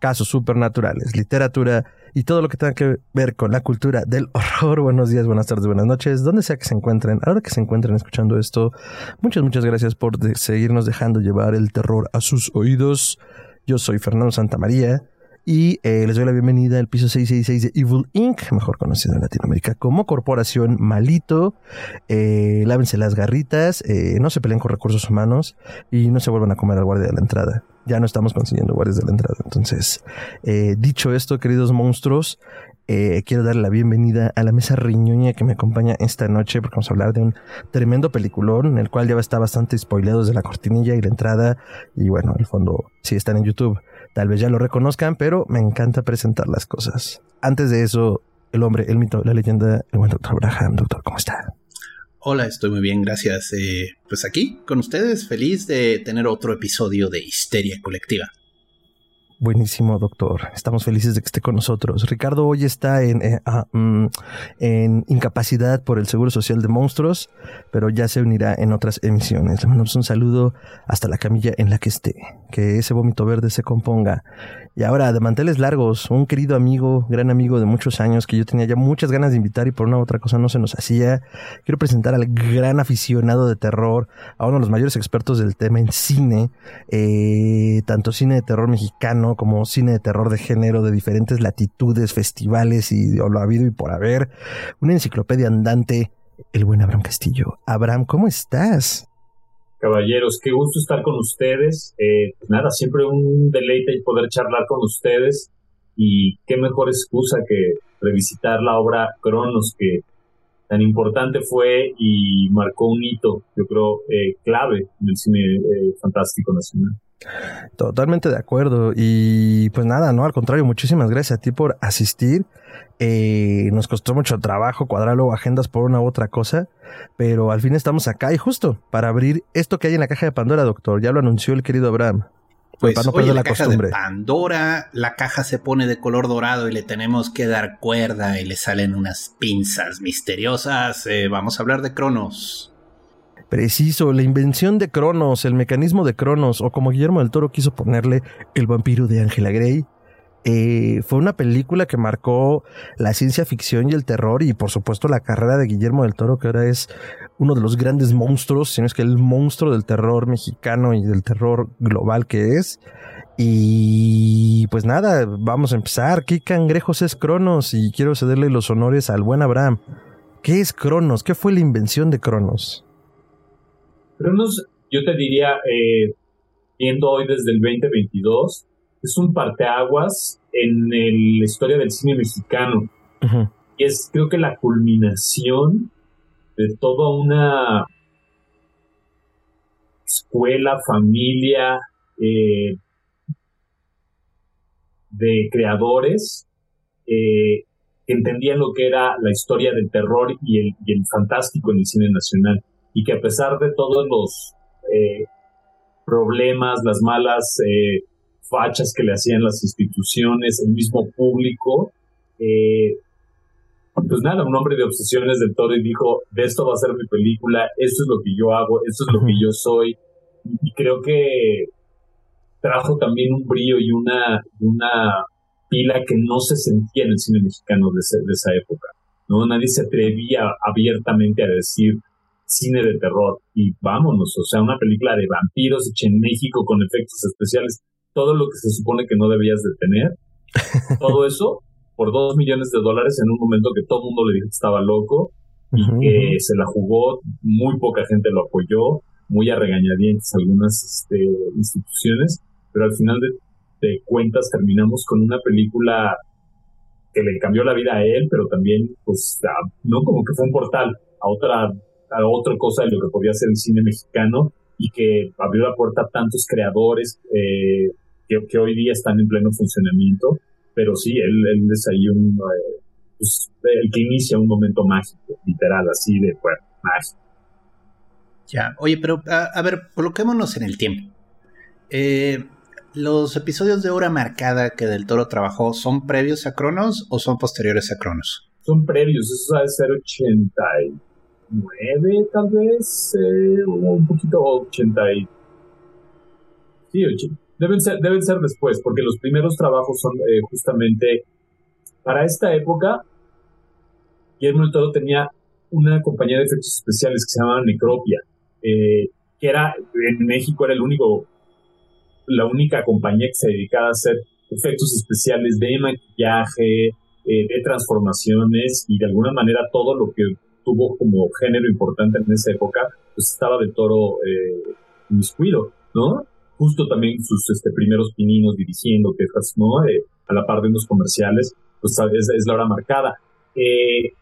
casos supernaturales, literatura y todo lo que tenga que ver con la cultura del horror. Buenos días, buenas tardes, buenas noches, donde sea que se encuentren, ahora que se encuentren escuchando esto, muchas, muchas gracias por seguirnos dejando llevar el terror a sus oídos. Yo soy Fernando Santamaría y eh, les doy la bienvenida al piso 666 de Evil Inc., mejor conocido en Latinoamérica como Corporación Malito. Eh, lávense las garritas, eh, no se peleen con recursos humanos y no se vuelvan a comer al guardia de la entrada. Ya no estamos consiguiendo guardias de la entrada. Entonces, eh, dicho esto, queridos monstruos, eh, quiero darle la bienvenida a la mesa riñoña que me acompaña esta noche porque vamos a hablar de un tremendo peliculón en el cual ya está bastante spoileado desde la cortinilla y la entrada y bueno, el fondo sí están en YouTube. Tal vez ya lo reconozcan, pero me encanta presentar las cosas. Antes de eso, el hombre, el mito, la leyenda, el buen doctor Braham. Doctor, ¿cómo está? Hola, estoy muy bien, gracias. Eh, pues aquí con ustedes, feliz de tener otro episodio de Histeria Colectiva. Buenísimo, doctor. Estamos felices de que esté con nosotros. Ricardo hoy está en, eh, ah, mm, en incapacidad por el Seguro Social de Monstruos, pero ya se unirá en otras emisiones. Le mandamos un saludo hasta la camilla en la que esté. Que ese vómito verde se componga. Y ahora, de manteles largos, un querido amigo, gran amigo de muchos años que yo tenía ya muchas ganas de invitar y por una u otra cosa no se nos hacía. Quiero presentar al gran aficionado de terror, a uno de los mayores expertos del tema en cine, eh, tanto cine de terror mexicano como cine de terror de género de diferentes latitudes, festivales y lo ha habido y por haber. Una enciclopedia andante, el buen Abraham Castillo. Abraham, ¿cómo estás? Caballeros, qué gusto estar con ustedes. Eh, pues nada, siempre un deleite poder charlar con ustedes y qué mejor excusa que revisitar la obra Cronos que tan importante fue y marcó un hito, yo creo, eh, clave en el cine eh, fantástico nacional. Totalmente de acuerdo. Y pues nada, no, al contrario, muchísimas gracias a ti por asistir. Eh, nos costó mucho trabajo cuadrar luego agendas por una u otra cosa, pero al fin estamos acá y justo para abrir esto que hay en la caja de Pandora, doctor. Ya lo anunció el querido Abraham. Pues para no oye, perder la, la caja costumbre. de Pandora, la caja se pone de color dorado y le tenemos que dar cuerda y le salen unas pinzas misteriosas. Eh, vamos a hablar de Cronos. Preciso, la invención de Cronos, el mecanismo de Cronos, o como Guillermo del Toro quiso ponerle, el vampiro de Angela Grey. Eh, fue una película que marcó la ciencia ficción y el terror y por supuesto la carrera de Guillermo del Toro que ahora es uno de los grandes monstruos, si no es que el monstruo del terror mexicano y del terror global que es. Y pues nada, vamos a empezar. ¿Qué cangrejos es Cronos? Y quiero cederle los honores al buen Abraham. ¿Qué es Cronos? ¿Qué fue la invención de Cronos? Cronos, yo te diría, eh, viendo hoy desde el 2022, es un parteaguas en el- la historia del cine mexicano. Y es creo que la culminación de toda una escuela, familia eh, de creadores eh, que entendían lo que era la historia del terror y el, y el fantástico en el cine nacional y que a pesar de todos los eh, problemas, las malas eh, fachas que le hacían las instituciones, el mismo público, eh, pues nada, un hombre de obsesiones del todo y dijo, de esto va a ser mi película, esto es lo que yo hago, esto es lo que yo soy. Y creo que trajo también un brillo y una, una pila que no se sentía en el cine mexicano de, ese, de esa época. ¿no? Nadie se atrevía abiertamente a decir cine de terror. Y vámonos, o sea, una película de vampiros hecha en México con efectos especiales, todo lo que se supone que no debías de tener, todo eso por dos millones de dólares en un momento que todo el mundo le dijo que estaba loco y que se la jugó, muy poca gente lo apoyó, muy a regañadientes algunas este, instituciones, pero al final de, de cuentas terminamos con una película que le cambió la vida a él, pero también, pues, a- no como que fue un portal a otra, a otra cosa de lo que podía ser el cine mexicano y que abrió la puerta a tantos creadores eh, que, que hoy día están en pleno funcionamiento pero sí, él, es ahí un, eh, pues, el que inicia un momento mágico, literal, así de, bueno, mágico. Ya, oye, pero a, ver, coloquémonos en el tiempo. Eh, ¿Los episodios de hora marcada que Del Toro trabajó son previos a Cronos o son posteriores a Cronos? Son previos, eso debe ser 89 tal vez, eh, o un poquito 80 Sí, deben ser, deben ser después, porque los primeros trabajos son eh, justamente para esta época. Guillermo del Toro tenía una compañía de efectos especiales que se llamaba Necropia, eh, que era en México era el único la única compañía que se dedicaba a hacer efectos especiales de maquillaje, de transformaciones y de alguna manera todo lo que tuvo como género importante en esa época, pues estaba de toro eh, miscuido, ¿no? Justo también sus este, primeros pininos dirigiendo quejas, ¿no? Eh, a la par de unos comerciales, pues es, es la hora marcada. Eh,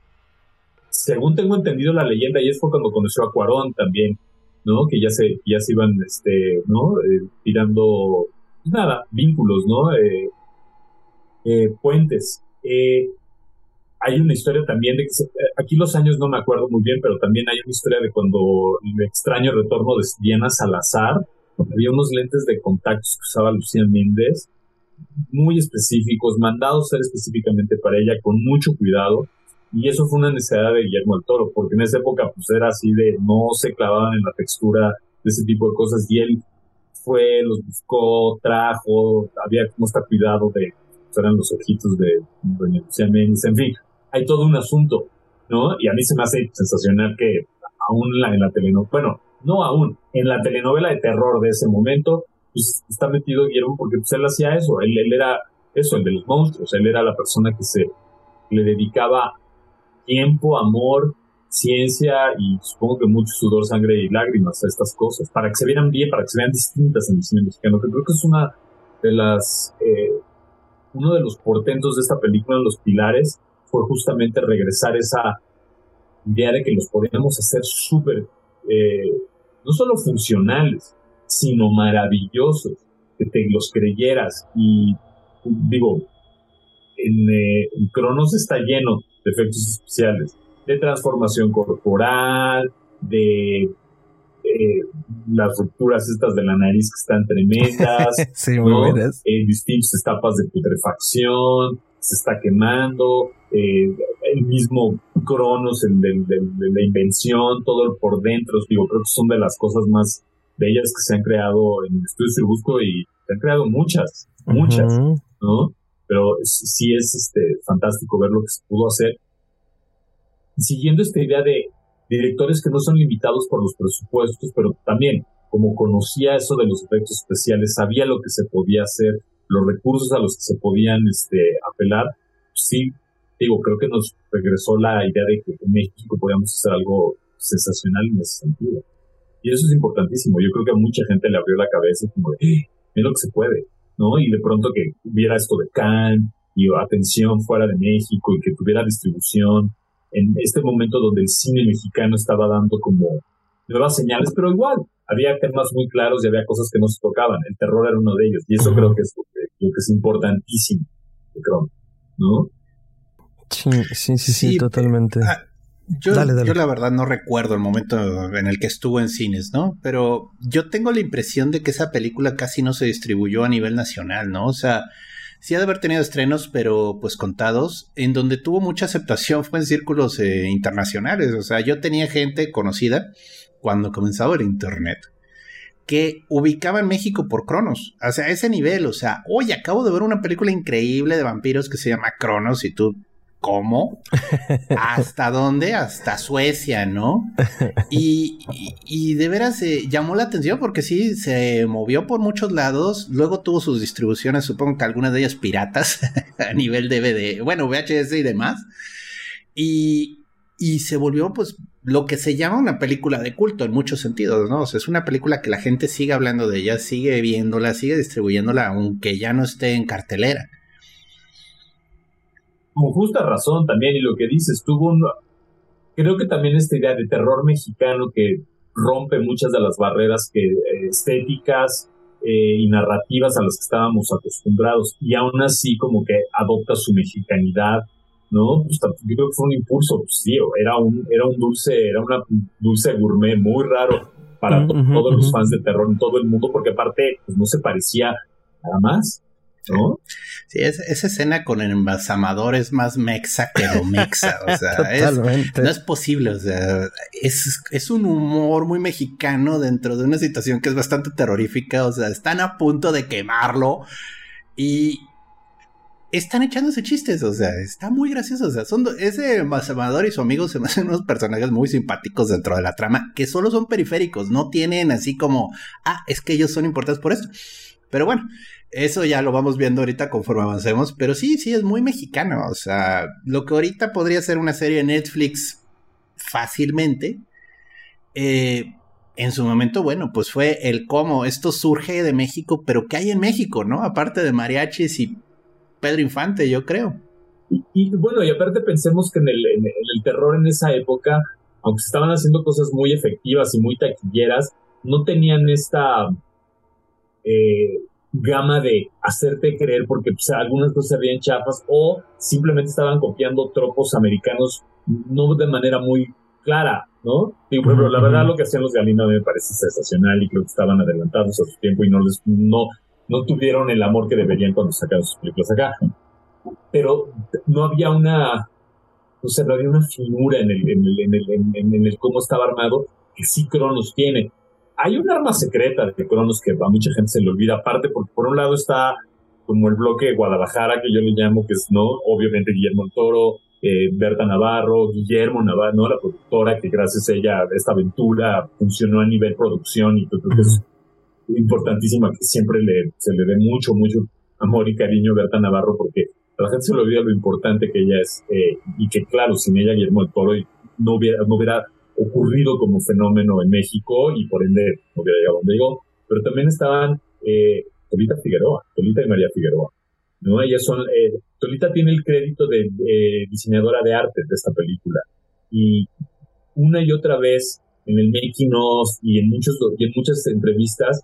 según tengo entendido la leyenda, y es fue cuando conoció a Cuarón también, ¿no? Que ya se, ya se iban, este, ¿no? Eh, tirando, pues nada, vínculos, ¿no? Eh, eh, puentes. Hay una historia también de que aquí los años no me acuerdo muy bien, pero también hay una historia de cuando el extraño retorno de Diana Salazar, había unos lentes de contactos que usaba Lucía Méndez, muy específicos, mandados ser específicamente para ella, con mucho cuidado, y eso fue una necesidad de Guillermo del Toro, porque en esa época pues era así de no se clavaban en la textura de ese tipo de cosas y él fue, los buscó, trajo, había como está cuidado de, pues, eran los ojitos de Doña Lucía Méndez, en fin, hay todo un asunto, ¿no? Y a mí se me hace sensacional que aún en la telenovela, bueno, no aún, en la telenovela de terror de ese momento, pues está metido Guillermo porque pues él hacía eso, él, él era eso, el de los monstruos, él era la persona que se le dedicaba tiempo, amor, ciencia y supongo que mucho sudor, sangre y lágrimas a estas cosas, para que se vieran bien, para que se vean distintas en el cine mexicano, que creo que es una de las, eh, uno de los portentos de esta película, los pilares, fue justamente regresar esa idea de que los podíamos hacer súper, eh, no solo funcionales, sino maravillosos, que te los creyeras. Y digo, en, eh, en Cronos está lleno de efectos especiales, de transformación corporal, de eh, las rupturas estas de la nariz que están tremendas, en distintas etapas de putrefacción, se está quemando, eh, el mismo Cronos, el de, la invención, todo por dentro, digo, creo que son de las cosas más bellas que se han creado en el estudio busco y se han creado muchas, muchas, ¿no? pero sí es este, fantástico ver lo que se pudo hacer. Siguiendo esta idea de directores que no son limitados por los presupuestos, pero también, como conocía eso de los efectos especiales, sabía lo que se podía hacer, los recursos a los que se podían este, apelar, sí, digo, creo que nos regresó la idea de que en México podíamos hacer algo sensacional en ese sentido. Y eso es importantísimo. Yo creo que a mucha gente le abrió la cabeza como de, ¡Eh! mira lo que se puede. ¿no? Y de pronto que hubiera esto de Cannes y atención fuera de México y que tuviera distribución en este momento donde el cine mexicano estaba dando como nuevas señales, pero igual había temas muy claros y había cosas que no se tocaban. El terror era uno de ellos y eso creo que es lo que, es importantísimo de ¿no? Sí, sí, sí, sí, totalmente. Ah, yo, yo la verdad no recuerdo el momento en el que estuvo en cines, ¿no? Pero yo tengo la impresión de que esa película casi no se distribuyó a nivel nacional, ¿no? O sea, sí ha de haber tenido estrenos, pero pues contados, en donde tuvo mucha aceptación fue en círculos eh, internacionales. O sea, yo tenía gente conocida cuando comenzaba el Internet que ubicaba en México por Cronos. O sea, a ese nivel, o sea, oye, acabo de ver una película increíble de vampiros que se llama Cronos y tú ¿Cómo? ¿Hasta dónde? Hasta Suecia, ¿no? Y, y, de veras eh, llamó la atención porque sí, se movió por muchos lados, luego tuvo sus distribuciones, supongo que algunas de ellas piratas a nivel DVD, bueno, VHS y demás, y, y se volvió pues lo que se llama una película de culto en muchos sentidos, ¿no? O sea, es una película que la gente sigue hablando de ella, sigue viéndola, sigue distribuyéndola, aunque ya no esté en cartelera con justa razón también, y lo que dices, tuvo un... Creo que también esta idea de terror mexicano que rompe muchas de las barreras que, eh, estéticas eh, y narrativas a las que estábamos acostumbrados y aún así como que adopta su mexicanidad, ¿no? Pues, yo creo que fue un impulso, pues, sí, era un, era un dulce, era una dulce gourmet muy raro para todos los fans de terror en todo el mundo, porque aparte pues, no se parecía nada más. ¿no? Sí, esa escena con el embalsamador es más mexa que lo mexa, o sea, no es posible, o sea, es, es un humor muy mexicano dentro de una situación que es bastante terrorífica, o sea, están a punto de quemarlo y están echándose chistes, o sea, está muy gracioso, o sea, son ese embalsamador y su amigo se me hacen unos personajes muy simpáticos dentro de la trama, que solo son periféricos, no tienen así como, ah, es que ellos son importantes por esto. Pero bueno, eso ya lo vamos viendo ahorita conforme avancemos, pero sí, sí, es muy mexicano. O sea, lo que ahorita podría ser una serie de Netflix fácilmente, eh, en su momento, bueno, pues fue el cómo esto surge de México, pero ¿qué hay en México, no? Aparte de mariachis y Pedro Infante, yo creo. Y, bueno, y aparte pensemos que en el, en el terror en esa época, aunque estaban haciendo cosas muy efectivas y muy taquilleras, no tenían esta eh, gama de hacerte creer porque pues, algunas cosas veían chafas o simplemente estaban copiando tropos americanos no de manera muy clara, ¿no? pero la verdad lo que hacían los Galindo me parece sensacional y creo que estaban adelantados a su tiempo y no les no no tuvieron el amor que deberían cuando sacaron sus películas acá. Pero no había una o sea, no había una figura en el, en el, en el, en el cómo estaba armado que sí Cronos tiene hay un arma secreta de Cronos que a mucha gente se le olvida, aparte porque por un lado está como el bloque Guadalajara, que yo le llamo, que es, ¿no? Obviamente Guillermo el Toro, eh, Berta Navarro, Guillermo Navarro, ¿no? La productora que gracias a ella esta aventura funcionó a nivel producción y creo importantísima que siempre le, se le dé mucho, mucho amor y cariño a Berta Navarro porque la gente se le olvida lo importante que ella es eh, y que claro, sin ella Guillermo el Toro no hubiera, no hubiera ocurrido como fenómeno en México y por ende no hubiera llegado donde llegó. Pero también estaban eh, Tolita Figueroa, Tolita y María Figueroa. ¿no? Ellas son, eh, Tolita tiene el crédito de diseñadora de arte de esta película. Y una y otra vez en el making of y en, muchos, y en muchas entrevistas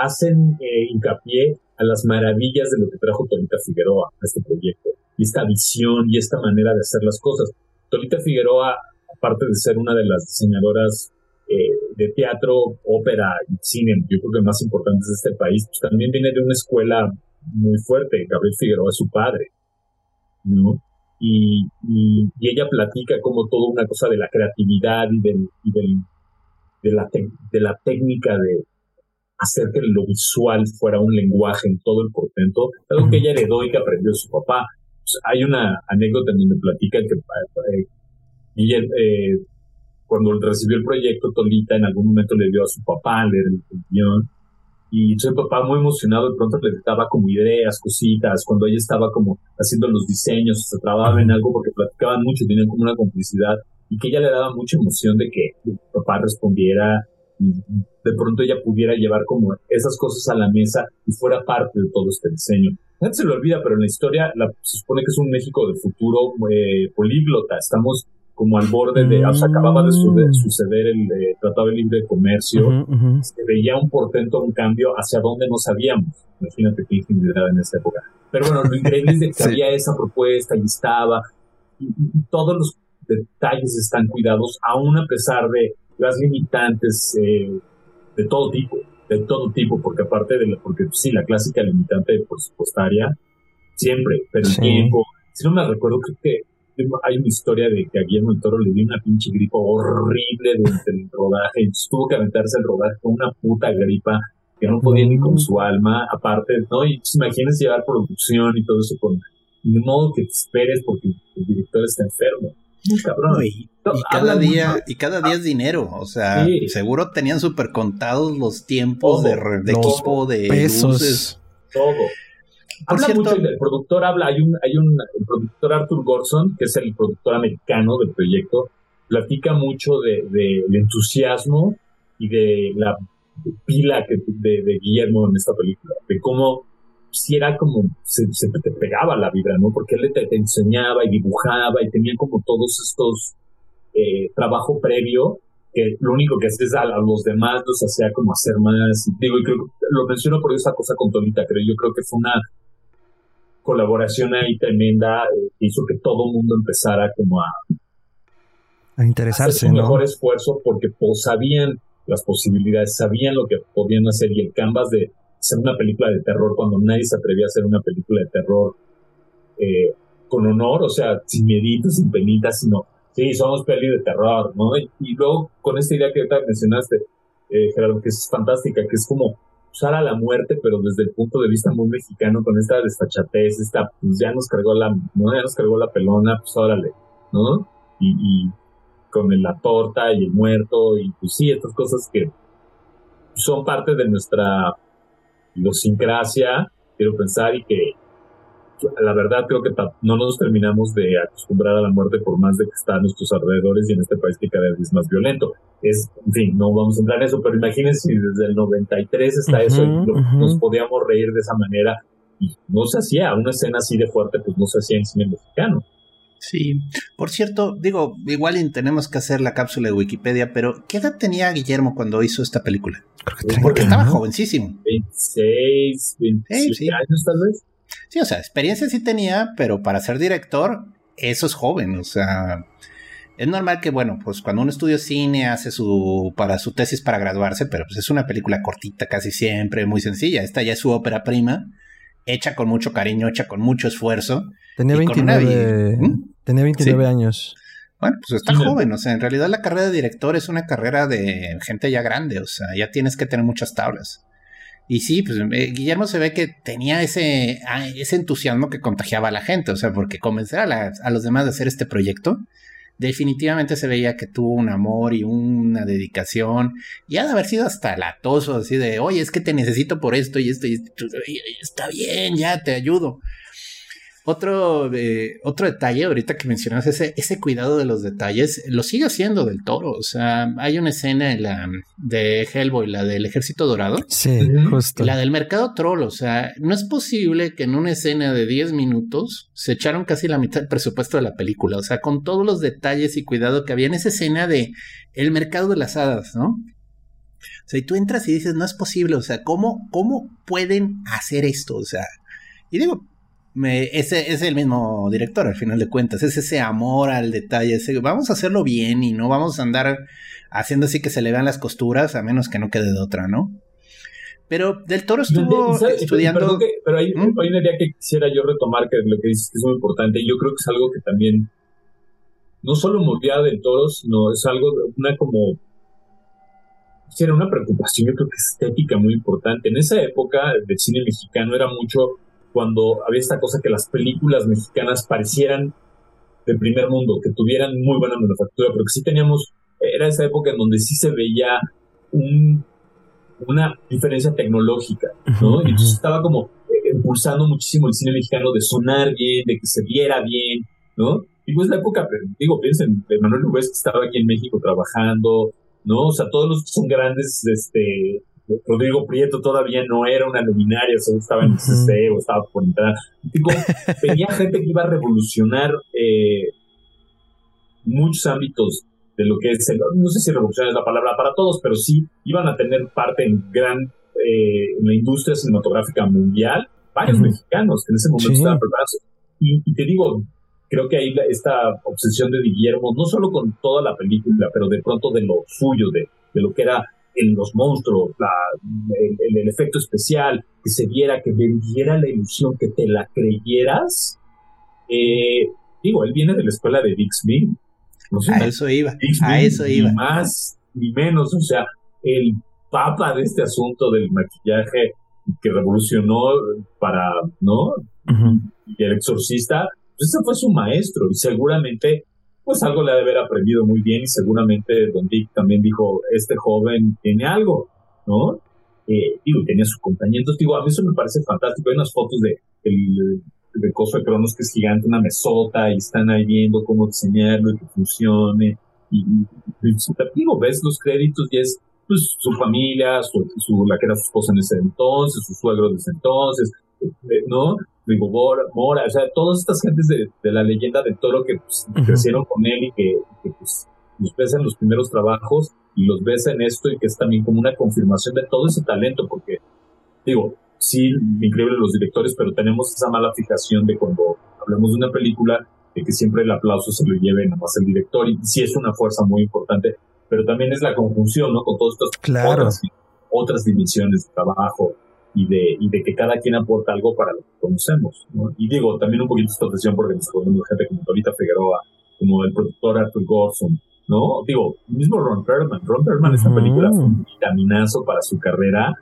hacen eh, hincapié a las maravillas de lo que trajo Tolita Figueroa a este proyecto. Y esta visión y esta manera de hacer las cosas. Tolita Figueroa aparte de ser una de las diseñadoras eh, de teatro, ópera y cine, yo creo que más importantes de este país, pues también viene de una escuela muy fuerte. Gabriel Figueroa es su padre, ¿no? Y, y, ella platica como toda una cosa de la creatividad y, del, y del, de, la de la técnica de hacer que lo visual fuera un lenguaje en todo el portento, algo que ella heredó y que aprendió de su papá. Pues, hay una anécdota en donde platica que eh, eh, cuando recibió el proyecto, Tolita en algún momento le dio a su papá leer el, guion. Y su papá muy emocionado de pronto le daba como ideas, cositas, cuando ella estaba como haciendo los diseños, se trabajaba en algo porque platicaban mucho, tenían como una complicidad y que ella le daba mucha emoción de que el papá respondiera y de pronto ella pudiera llevar como esas cosas a la mesa y fuera parte de todo este diseño. No se lo olvida, pero en la historia la, se supone que es un México de futuro eh, políglota. Estamos como al borde de, o sea, acababa de, mm. suceder el Tratado de Libre Comercio, se veía un portento, un cambio hacia donde no sabíamos. Imagínate qué ingenuidad en esa época. Pero bueno, lo increíble es de que había esa propuesta y estaba, y, todos los detalles están cuidados, aún a pesar de las limitantes eh, de todo tipo, de todo tipo, porque aparte de la, porque sí, la clásica limitante presupuestaria, siempre, pero el tiempo, si no me recuerdo, creo que hay una historia de que a Guillermo del Toro le dio una pinche gripa horrible durante el rodaje y tuvo que aventarse el rodaje con una puta gripa que no podía ni con su alma, aparte, ¿no? Y pues, imagínense llevar producción y todo eso con de modo que te esperes porque el director está enfermo. Cabrón. y, cada día y cada día es dinero, o sea, seguro tenían súper contados los tiempos de, equipo, de pesos, todo. Habla mucho, el productor habla, hay un, hay un, el productor Arthur Gorson, que es el productor americano del proyecto, platica mucho de, del entusiasmo y de la pila que, de, Guillermo en esta película, de cómo si era como, se, te pegaba la vibra, ¿no? Porque él te, enseñaba y dibujaba y tenía como todos estos eh, trabajo previo que lo único que hace es a, los demás los hacía como hacer más. Digo, y creo lo menciono por esa cosa con Tolita, pero yo creo que fue una colaboración ahí tremenda eh, que hizo que todo el mundo empezara como a, a interesarse, un mejor esfuerzo porque pues, sabían las posibilidades, sabían lo que podían hacer y el canvas de hacer una película de terror cuando nadie se atrevía a hacer una película de terror eh, con honor, o sea, sin mieditos, sin penitas, sino sí, somos peli de terror, ¿no? Y, luego con esta idea que ahorita mencionaste, eh, Gerardo, que es fantástica, que es como usar a la muerte, pero desde el punto de vista muy mexicano, con esta desfachatez, esta, pues ya nos cargó la, ¿no? Ya nos cargó la pelona, pues órale, ¿no? Y, y con la torta y el muerto, y pues sí, estas cosas que son parte de nuestra idiosincrasia, quiero pensar, y que la verdad creo que no nos terminamos de acostumbrar a la muerte por más de que está a nuestros alrededores y en este país que cada vez es más violento. Es, en fin, no vamos a entrar en eso, pero imagínense si desde el 93 está eso y nos podíamos reír de esa manera y no se hacía, una escena así de fuerte pues no se hacía en cine mexicano. Sí, por cierto, digo, igual tenemos que hacer la cápsula de Wikipedia, pero ¿qué edad tenía Guillermo cuando hizo esta película? Porque estaba jovencísimo. 26, 27 años tal vez. Sí, o sea, experiencia sí tenía, pero para ser director, eso es joven, o sea, es normal que, bueno, pues cuando uno estudia cine hace su, para su tesis para graduarse, pero pues es una película cortita casi siempre, muy sencilla. Esta ya es su ópera prima, hecha con mucho cariño, hecha con mucho esfuerzo. Tenía 29, ¿Mm? Tenía 29 años. Bueno, pues está joven, o sea, en realidad la carrera de director es una carrera de gente ya grande, o sea, ya tienes que tener muchas tablas. Y sí, pues eh, Guillermo se ve que tenía ese, ah, ese entusiasmo que contagiaba a la gente, o sea, porque convencer a, a los demás de hacer este proyecto, definitivamente se veía que tuvo un amor y una dedicación, y ha de haber sido hasta latoso, así de, oye, es que te necesito por esto y esto, y esto, está bien, ya te ayudo. Otro, eh, otro detalle, ahorita que mencionas ese, ese cuidado de los detalles, lo sigue haciendo del toro. O sea, hay una escena en la, de Hellboy, la del Ejército Dorado. Sí, justo. La del Mercado Troll. O sea, no es posible que en una escena de 10 minutos se echaron casi la mitad del presupuesto de la película. O sea, con todos los detalles y cuidado que había en esa escena de El Mercado de las Hadas, ¿no? O sea, y tú entras y dices, no es posible. O sea, ¿cómo, cómo pueden hacer esto? O sea, y digo, ese es el mismo director, al final de cuentas. Es ese amor al detalle. Ese, vamos a hacerlo bien y no vamos a andar haciendo así que se le vean las costuras, a menos que no quede de otra, ¿no? Pero Del Toro estuvo estudiando. pero hay, ¿Mm? hay, una idea que quisiera yo retomar, que lo que dices que es muy importante, y yo creo que es algo que también no solo movía Del Toro, sino es algo, una como. Era una preocupación, yo creo que estética muy importante. En esa época del cine mexicano era mucho cuando había esta cosa que las películas mexicanas parecieran del primer mundo, que tuvieran muy buena manufactura, pero que sí teníamos, era esa época en donde sí se veía una diferencia tecnológica, ¿no? Y entonces estaba como eh, impulsando muchísimo el cine mexicano de sonar bien, de que se viera bien, ¿no? Y pues la época, digo, piensen, Manuel Rubés que estaba aquí en México trabajando, ¿no? O sea, todos los que son grandes, este, Rodrigo Prieto todavía no era una luminaria, solo estaba en el CC o estaba por entrar. tenía gente que iba a revolucionar eh, muchos ámbitos de lo que es, no sé si revolucionar es la palabra para todos, pero sí iban a tener parte en gran, eh, en la industria cinematográfica mundial, varios mexicanos que en ese momento estaban preparados. Y, y, te digo, creo que ahí esta obsesión de Guillermo, no solo con toda la película, pero de pronto de lo suyo, de, de lo que era en los monstruos, la, el, efecto especial, que se viera, que vendiera la ilusión, que te la creyeras. Eh, digo, él viene de la escuela de Dick Smith. a eso iba, a eso iba. Ni más ni menos, o sea, el papa de este asunto del maquillaje que revolucionó para, ¿no? Y el exorcista, pues ese fue su maestro y seguramente pues algo le ha de haber aprendido muy bien y seguramente Don Dick también dijo, este joven tiene algo, ¿no? Eh, digo, tenía su compañía. Entonces, digo, a mí eso me parece fantástico. Hay unas fotos de el, de Coso de Cronos que es gigante, una mesota, y están ahí viendo cómo diseñarlo y que funcione. Y, digo, ves los créditos y es pues, su familia, su, su, la que era su esposa en ese entonces, su suegro de ese entonces, eh, ¿no? Digo, Mora, o sea, todas estas gentes de, la leyenda del toro que pues, crecieron con él y que, pues, los ves en los primeros trabajos y los ves en esto y que es también como una confirmación de todo ese talento, porque digo, sí, increíble los directores, pero tenemos esa mala fijación de cuando hablamos de una película, de que siempre el aplauso se lo lleve nada más el director, y sí es una fuerza muy importante, pero también es la conjunción, ¿no? Con todas estas claro. otras, dimensiones de trabajo y de, y de que cada quien aporta algo para lo que conocemos, ¿no? Y digo, también un poquito esta atención porque nos acordamos gente como Torita Figueroa, como el productor Arthur Gorson, ¿no? Digo, mismo Ron Perlman. Ron Perlman, esta película fue un vitaminazo para su carrera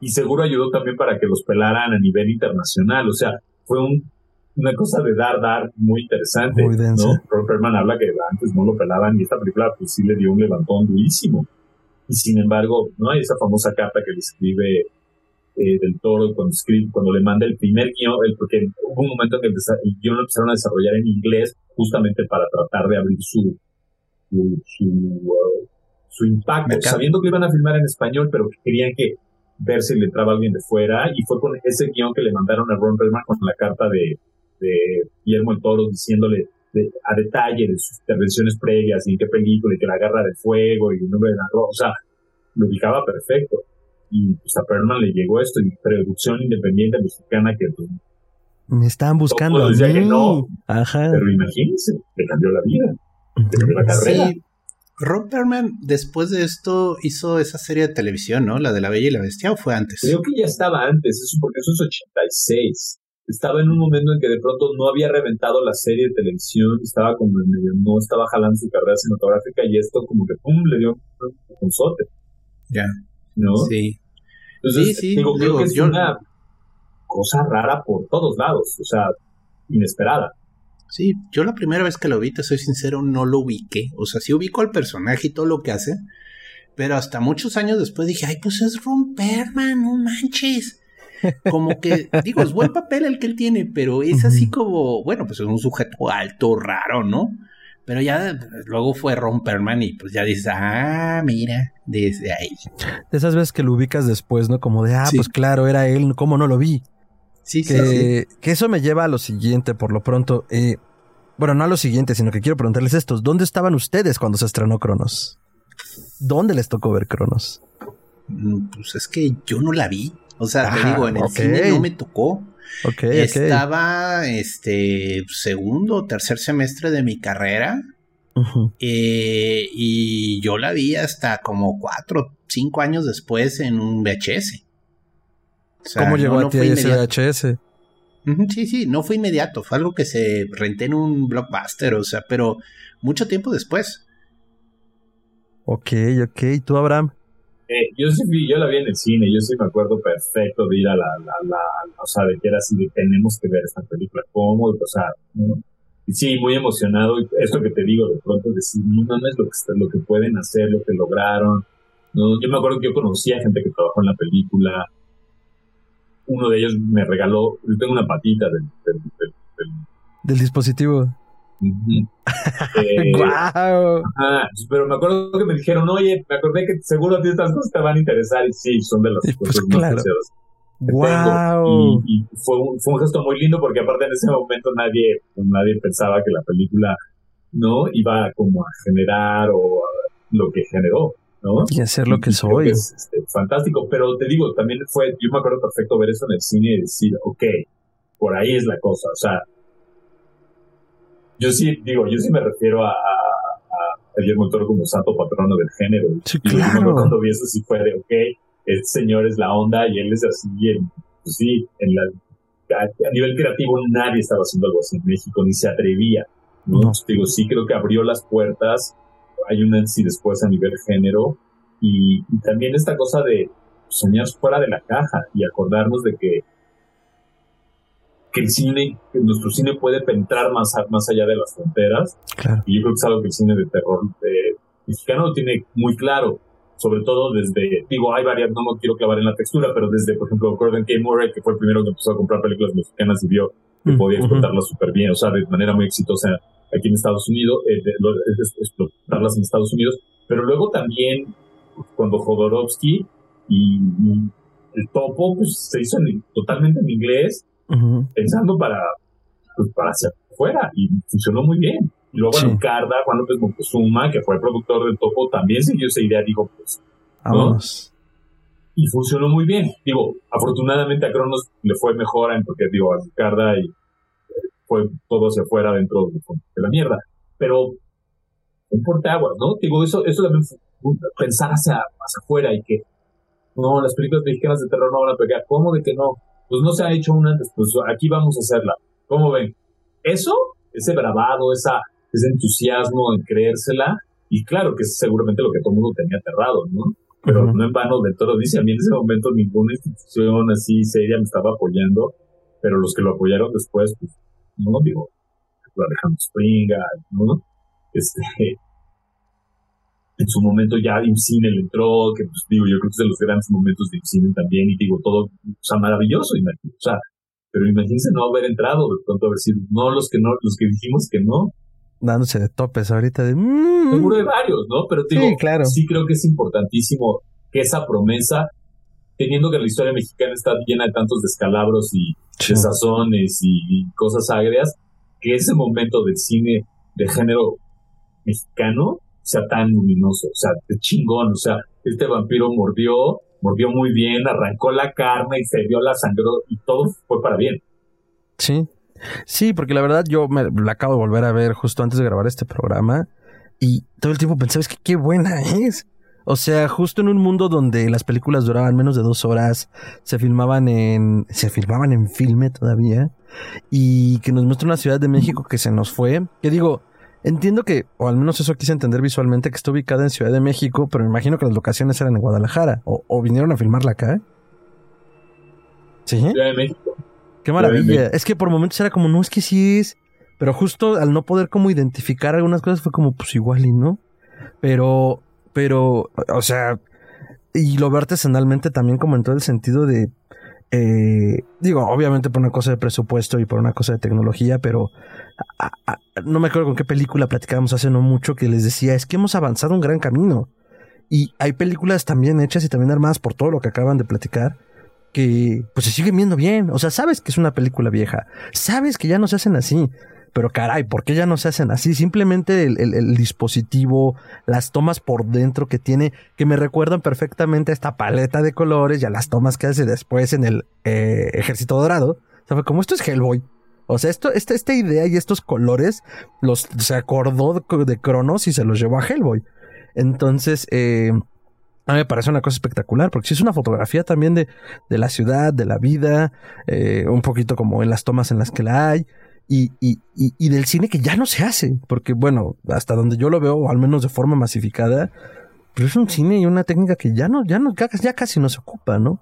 y seguro ayudó también para que los pelaran a nivel internacional. O sea, fue un, una cosa de dar, dar muy interesante. Muy. ¿no? Ron Perlman habla que antes no lo pelaban y esta película pues sí le dio un levantón durísimo. Y sin embargo, no hay esa famosa carta que le escribe eh, del Toro cuando escribe, cuando le manda el primer guion, el, porque hubo un momento en que el guion lo empezaron a desarrollar en inglés justamente para tratar de abrir su, su, uh, su, impacto, sabiendo que iban a filmar en español, pero que querían que ver si le entraba alguien de fuera, y fue con ese guion que le mandaron a Ron Perlman con la carta de, de Guillermo el Toro diciéndole a detalle de sus intervenciones previas y en qué película y que la garra de fuego y el nombre de la ropa, o sea, lo ubicaba perfecto. Y pues a Perlman le llegó esto, y producción independiente mexicana que pues, me estaban buscando. Decía que no. Ajá. Pero imagínense, le cambió la vida. Sí. Ron Perlman, después de esto, hizo esa serie de televisión, ¿no? La de La Bella y la Bestia, ¿o fue antes? Creo que ya estaba antes, eso porque eso es 86. Estaba en un momento en que de pronto no había reventado la serie de televisión, estaba como en medio, no estaba jalando su carrera cinematográfica y esto como que pum, le dio un sote. Ya. ¿No? Sí. Entonces, sí, sí, digo, creo que es una cosa rara por todos lados, o sea, inesperada. Sí, yo la primera vez que lo vi, te soy sincero, no lo ubiqué. O sea, sí ubico al personaje y todo lo que hace, pero hasta muchos años después dije, ay, pues es Ron Perlman, no manches. Como que, digo, es buen papel el que él tiene, pero es así como, bueno, pues es un sujeto alto, raro, ¿no? Pero ya luego fue Ron Perlman y pues ya dices, ah, mira, desde ahí. De esas veces que lo ubicas después, ¿no? Como de, ah, pues claro, era él, ¿cómo no lo vi? Sí, que, que eso me lleva a lo siguiente, por lo pronto. Eh, bueno, no a lo siguiente, sino que quiero preguntarles estos. ¿Dónde estaban ustedes cuando se estrenó Cronos? ¿Dónde les tocó ver Cronos? Mm, pues es que yo no la vi. O sea, te digo, en el cine no me tocó. Estaba este segundo o tercer semestre de mi carrera. Eh, y yo la vi hasta como cuatro, cinco años después en un VHS. ¿Cómo llegó a ti ese VHS? Sí, sí, no fue inmediato, fue algo que se renté en un blockbuster, o sea, pero mucho tiempo después. Ok, ok, ¿tú, Abraham? Eh, yo sí yo la vi en el cine, yo sí me acuerdo perfecto de ir a la, la, o sea, de que era así, de tenemos que ver esta película, ¿cómo? O sea, sí, muy emocionado, y esto que te digo, de pronto decir, no mames lo que, lo que pueden hacer, lo que lograron, ¿no? Yo me acuerdo que yo conocía gente que trabajó en la película, uno de ellos me regaló, yo tengo una patita del, del, dispositivo. eh, pero me acuerdo que me dijeron, oye, me acordé que seguro a ti estas cosas te van a interesar y sí, son de las pues cosas más preciosas. Wow. Y, fue, un, fue un gesto muy lindo porque aparte en ese momento nadie, nadie pensaba que la película no iba como a generar o lo que generó. Y hacer lo que soy. Es, este, fantástico, pero te digo, también fue, yo me acuerdo perfecto ver eso en el cine y decir, ok, por ahí es la cosa, o sea, yo sí, digo, yo sí me refiero a, a, Guillermo Toro como santo patrono del género. Sí, y claro. cuando vi eso sí fue de, ok, este señor es la onda y él es así, en, pues sí, en la, a, nivel creativo nadie estaba haciendo algo así en México, ni se atrevía. ¿no? digo, sí creo que abrió las puertas hay un antes y después a nivel género y, también esta cosa de soñar fuera de la caja y acordarnos de que, que el cine, que nuestro cine puede penetrar más, más allá de las fronteras. Y yo creo que es algo que el cine de terror mexicano lo tiene muy claro. Sobre todo desde, digo, hay varias, no me quiero clavar en la textura, pero desde, por ejemplo, Gordon K. Murray, que fue el primero que empezó a comprar películas mexicanas y vio que podía explotarlas súper bien, o sea, de manera muy exitosa aquí en Estados Unidos, eh, explotarlas en Estados Unidos, pero luego también cuando Jodorowsky y, el topo pues, se hizo totalmente en inglés, pensando para, pues, para hacia afuera y funcionó muy bien. Y luego sí. Lucarda, Juan López Montezuma, que fue el productor del Topo, también siguió esa idea, dijo, pues, Vamos. Y funcionó muy bien. Digo, afortunadamente a Cronos le fue mejor, porque digo, a Lucarda y fue todo hacia afuera dentro de, la mierda. Pero un portaguas, ¿no? Digo, eso, eso también pensar hacia, hacia afuera y que no, las películas mexicanas de terror no van a pegar. ¿Cómo de que no? Pues no se ha hecho una antes, pues aquí vamos a hacerla. ¿Cómo ven? Eso, ese bravado, esa, ese entusiasmo en creérsela, y claro que es seguramente lo que todo el mundo tenía aterrado, ¿no? Pero no en vano de todo dice, a mí en ese momento ninguna institución así seria me estaba apoyando, pero los que lo apoyaron después, pues, no, digo, Alejandro Springa, ¿no? Este, en su momento ya IMCINE le entró, que pues digo, yo creo que es de los grandes momentos de IMCINE también, y digo, todo, o sea, maravilloso, o sea, pero imagínense no haber entrado, de pronto haber sido, no los que no, los que dijimos que no. Dándose de topes ahorita de... Mm". Seguro de varios, ¿no? Pero digo, sí, claro. sí creo que es importantísimo que esa promesa, teniendo que la historia mexicana está llena de tantos descalabros y desazones y, y cosas agrias, que ese momento del cine de género mexicano sea tan luminoso, o sea, de chingón, o sea, este vampiro mordió, mordió muy bien, arrancó la carne y se dio la sangre y todo fue para bien. Sí, sí, porque la verdad yo me la acabo de volver a ver justo antes de grabar este programa y todo el tiempo pensaba, es que qué buena es. O sea, justo en un mundo donde las películas duraban menos de dos horas, se filmaban en, se filmaban en filme todavía, y que nos muestra una ciudad de México que se nos fue, que digo, Entiendo que, o al menos eso quise entender visualmente, que está ubicada en Ciudad de México, pero me imagino que las locaciones eran en Guadalajara. ¿O, vinieron a filmarla acá? ¿Sí? Ciudad de México. Qué maravilla. Es que por momentos era como, no, es que sí es. Pero justo al no poder como identificar algunas cosas fue como, pues igual y no. Pero, pero, o sea, y lo veo artesanalmente también como en todo el sentido de, eh, digo, obviamente por una cosa de presupuesto y por una cosa de tecnología, pero no me acuerdo con qué película platicábamos hace no mucho que les decía, es que hemos avanzado un gran camino. Y hay películas también hechas y también armadas por todo lo que acaban de platicar que pues se siguen viendo bien. O sea, sabes que es una película vieja, sabes que ya no se hacen así. Pero caray, ¿por qué ya no se hacen así? Simplemente el, dispositivo, las tomas por dentro que tiene, que me recuerdan perfectamente a esta paleta de colores y a las tomas que hace después en el eh, Ejército Dorado. O como esto es Hellboy. O sea, esto, esta, esta idea y estos colores los se acordó de Cronos y se los llevó a Hellboy. Entonces, eh, a mí me parece una cosa espectacular, porque si es una fotografía también de, de la ciudad, de la vida, eh, un poquito como en las tomas en las que la hay, y, y, y, del cine que ya no se hace, porque bueno, hasta donde yo lo veo, al menos de forma masificada, pero es un cine y una técnica que ya no, ya no, ya casi no se ocupa, ¿no?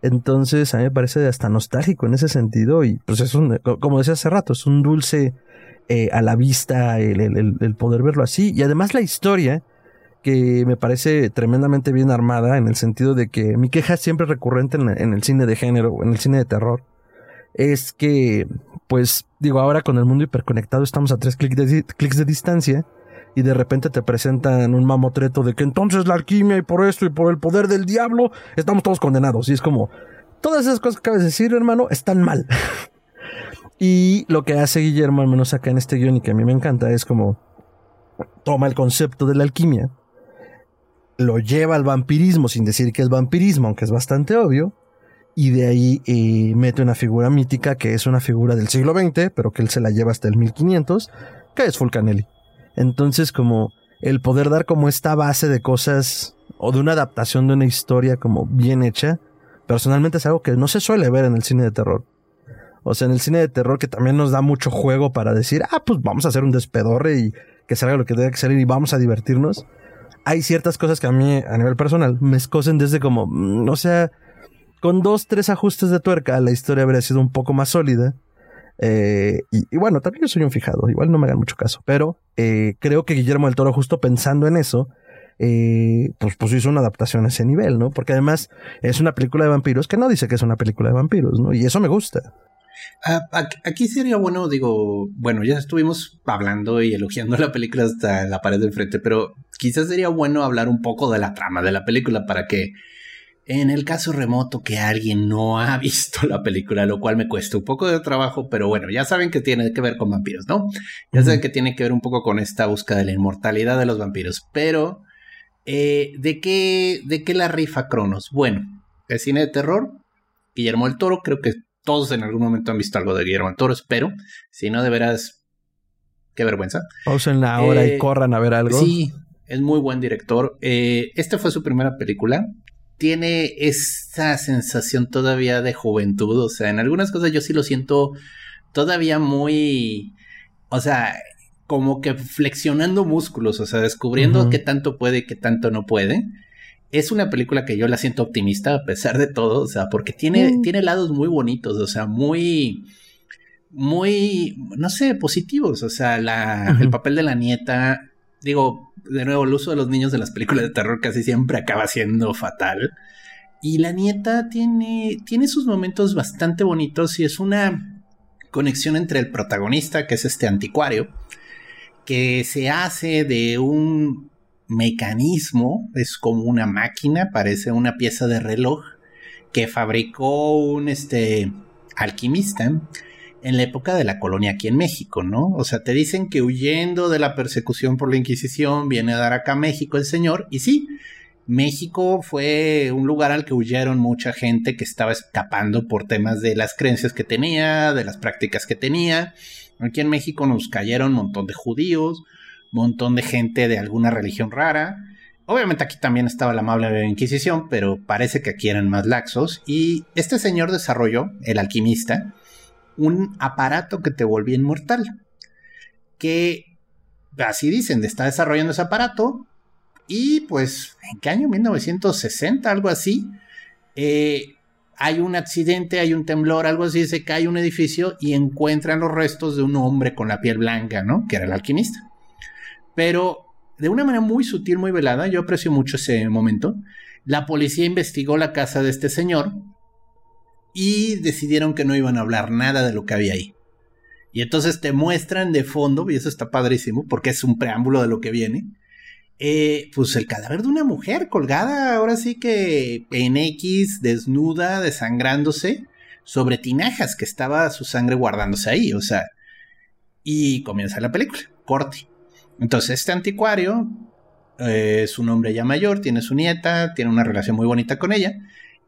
Entonces, a mí me parece hasta nostálgico en ese sentido y pues es un, como decía hace rato, es un dulce eh, a la vista el, el, poder verlo así. Y además la historia, que me parece tremendamente bien armada en el sentido de que mi queja siempre recurrente en, el cine de género, en el cine de terror, es que, pues digo, ahora con el mundo hiperconectado estamos a tres clics de, distancia y de repente te presentan un mamotreto de que entonces la alquimia y por esto y por el poder del diablo estamos todos condenados. Y es como, todas esas cosas que acabas de decir, hermano, están mal. y lo que hace Guillermo, al menos acá en este guion y que a mí me encanta, es como toma el concepto de la alquimia, lo lleva al vampirismo sin decir que es vampirismo, aunque es bastante obvio, y de ahí eh, mete una figura mítica que es una figura del siglo XX, pero que él se la lleva hasta el 1500, que es Fulcanelli. Entonces, como el poder dar como esta base de cosas o de una adaptación de una historia como bien hecha, personalmente es algo que no se suele ver en el cine de terror. O sea, en el cine de terror que también nos da mucho juego para decir, ah, pues vamos a hacer un despedorre y que salga lo que tenga que salir y vamos a divertirnos. Hay ciertas cosas que a mí, a nivel personal, me escosen desde como, mm, o sea, con dos, tres ajustes de tuerca, la historia habría sido un poco más sólida. Eh, y, bueno, también soy un fijado, igual no me hagan mucho caso, pero eh, creo que Guillermo del Toro, justo pensando en eso, eh, pues, pues hizo una adaptación a ese nivel, ¿no? Porque además es una película de vampiros que no dice que es una película de vampiros, ¿no? Y eso me gusta. Ah, aquí sería bueno, digo, bueno, ya estuvimos hablando y elogiando la película hasta la pared de enfrente, pero quizás sería bueno hablar un poco de la trama de la película para que En el caso remoto que alguien no ha visto la película, lo cual me cuesta un poco de trabajo, pero bueno, ya saben que tiene que ver con vampiros, ¿no? Ya saben que tiene que ver un poco con esta búsqueda de la inmortalidad de los vampiros, pero eh, ¿de, qué, ¿de qué la rifa Cronos? Bueno, el cine de terror, Guillermo del Toro, creo que todos en algún momento han visto algo de Guillermo del Toro, espero, si no, de veras, qué vergüenza. Pausen ahora y eh, corran a ver algo. Sí, es muy buen director. Eh, esta fue su primera película, tiene esa sensación todavía de juventud. O sea, en algunas cosas yo sí lo siento todavía muy. O sea, como que flexionando músculos, o sea, descubriendo qué tanto puede y qué tanto no puede. Es una película que yo la siento optimista a pesar de todo, o sea, porque tiene, tiene lados muy bonitos, o sea, muy, muy, no sé, positivos. O sea, la, el papel de la nieta, digo, de nuevo, el uso de los niños en las películas de terror casi siempre acaba siendo fatal. Y la nieta tiene, tiene sus momentos bastante bonitos y es una conexión entre el protagonista, que es este anticuario, que se hace de un mecanismo, es como una máquina, parece una pieza de reloj, que fabricó un este, alquimista en la época de la colonia aquí en México, ¿no? O sea, te dicen que huyendo de la persecución por la Inquisición viene a dar acá a México el señor, y sí, México fue un lugar al que huyeron mucha gente que estaba escapando por temas de las creencias que tenía, de las prácticas que tenía. Aquí en México nos cayeron un montón de judíos, un montón de gente de alguna religión rara. Obviamente aquí también estaba la amable Inquisición, pero parece que aquí eran más laxos. Y este señor desarrolló, el alquimista, un aparato que te volvía inmortal. Que, así dicen, está desarrollando ese aparato. Y pues, ¿en qué año? 1960, algo así. Eh, hay un accidente, hay un temblor, algo así, se cae un edificio y encuentran los restos de un hombre con la piel blanca, ¿no? Que era el alquimista. Pero de una manera muy sutil, muy velada, yo aprecio mucho ese momento. La policía investigó la casa de este señor y decidieron que no iban a hablar nada de lo que había ahí. Y entonces te muestran de fondo, y eso está padrísimo, porque es un preámbulo de lo que viene, eh, pues el cadáver de una mujer colgada, ahora sí que en X, desnuda, desangrándose, sobre tinajas que estaba su sangre guardándose ahí, o sea, y comienza la película, corte. Entonces este anticuario eh, es un hombre ya mayor, tiene su nieta, tiene una relación muy bonita con ella,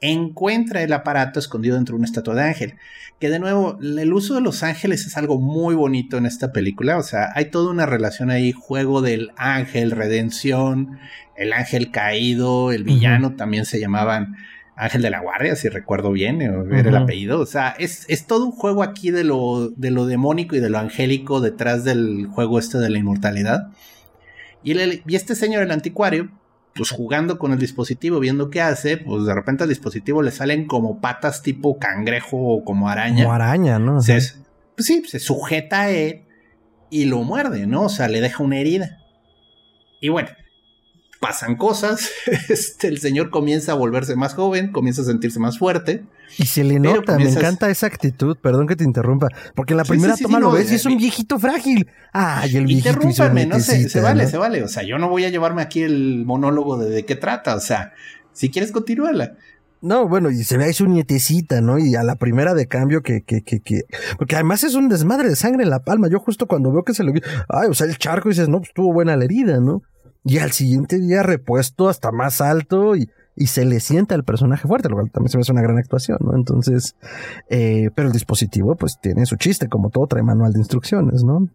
encuentra el aparato escondido dentro de una estatua de ángel. Que de nuevo, el uso de los ángeles es algo muy bonito en esta película. O sea, hay toda una relación ahí, juego del ángel, redención, el ángel caído, el villano también se llamaban Ángel de la Guardia, si recuerdo bien, era el apellido. O sea, es, todo un juego aquí de lo, de lo demónico y de lo angélico detrás del juego este de la inmortalidad. Y, y este señor, el anticuario, pues jugando con el dispositivo, viendo qué hace, pues de repente al dispositivo le salen como patas tipo cangrejo o como araña. Como araña, ¿no? Se, pues sí, se sujeta a él y lo muerde, ¿no? O sea, le deja una herida. Y bueno, pasan cosas, este, el señor comienza a volverse más joven, comienza a sentirse más fuerte. Y se le nota, me encanta esa actitud, perdón que te interrumpa, porque en la primera toma lo ves y es un viejito frágil. Ay, el viejito Interrúmpame, no sé, se vale, se vale, o sea, yo no voy a llevarme aquí el monólogo de, de qué trata, o sea, si quieres continúala. No, bueno, y se ve ahí su nietecita, ¿no? Y a la primera de cambio que, que, que, que, porque además es un desmadre de sangre en la palma. Yo justo cuando veo que se le, ay, o sea, el charco dices, no, pues tuvo buena la herida, ¿no? Y al siguiente día repuesto hasta más alto y, y se le sienta al personaje fuerte, lo cual también se me hace una gran actuación, ¿no? Entonces, eh, pero el dispositivo pues tiene su chiste, como todo trae manual de instrucciones, ¿no?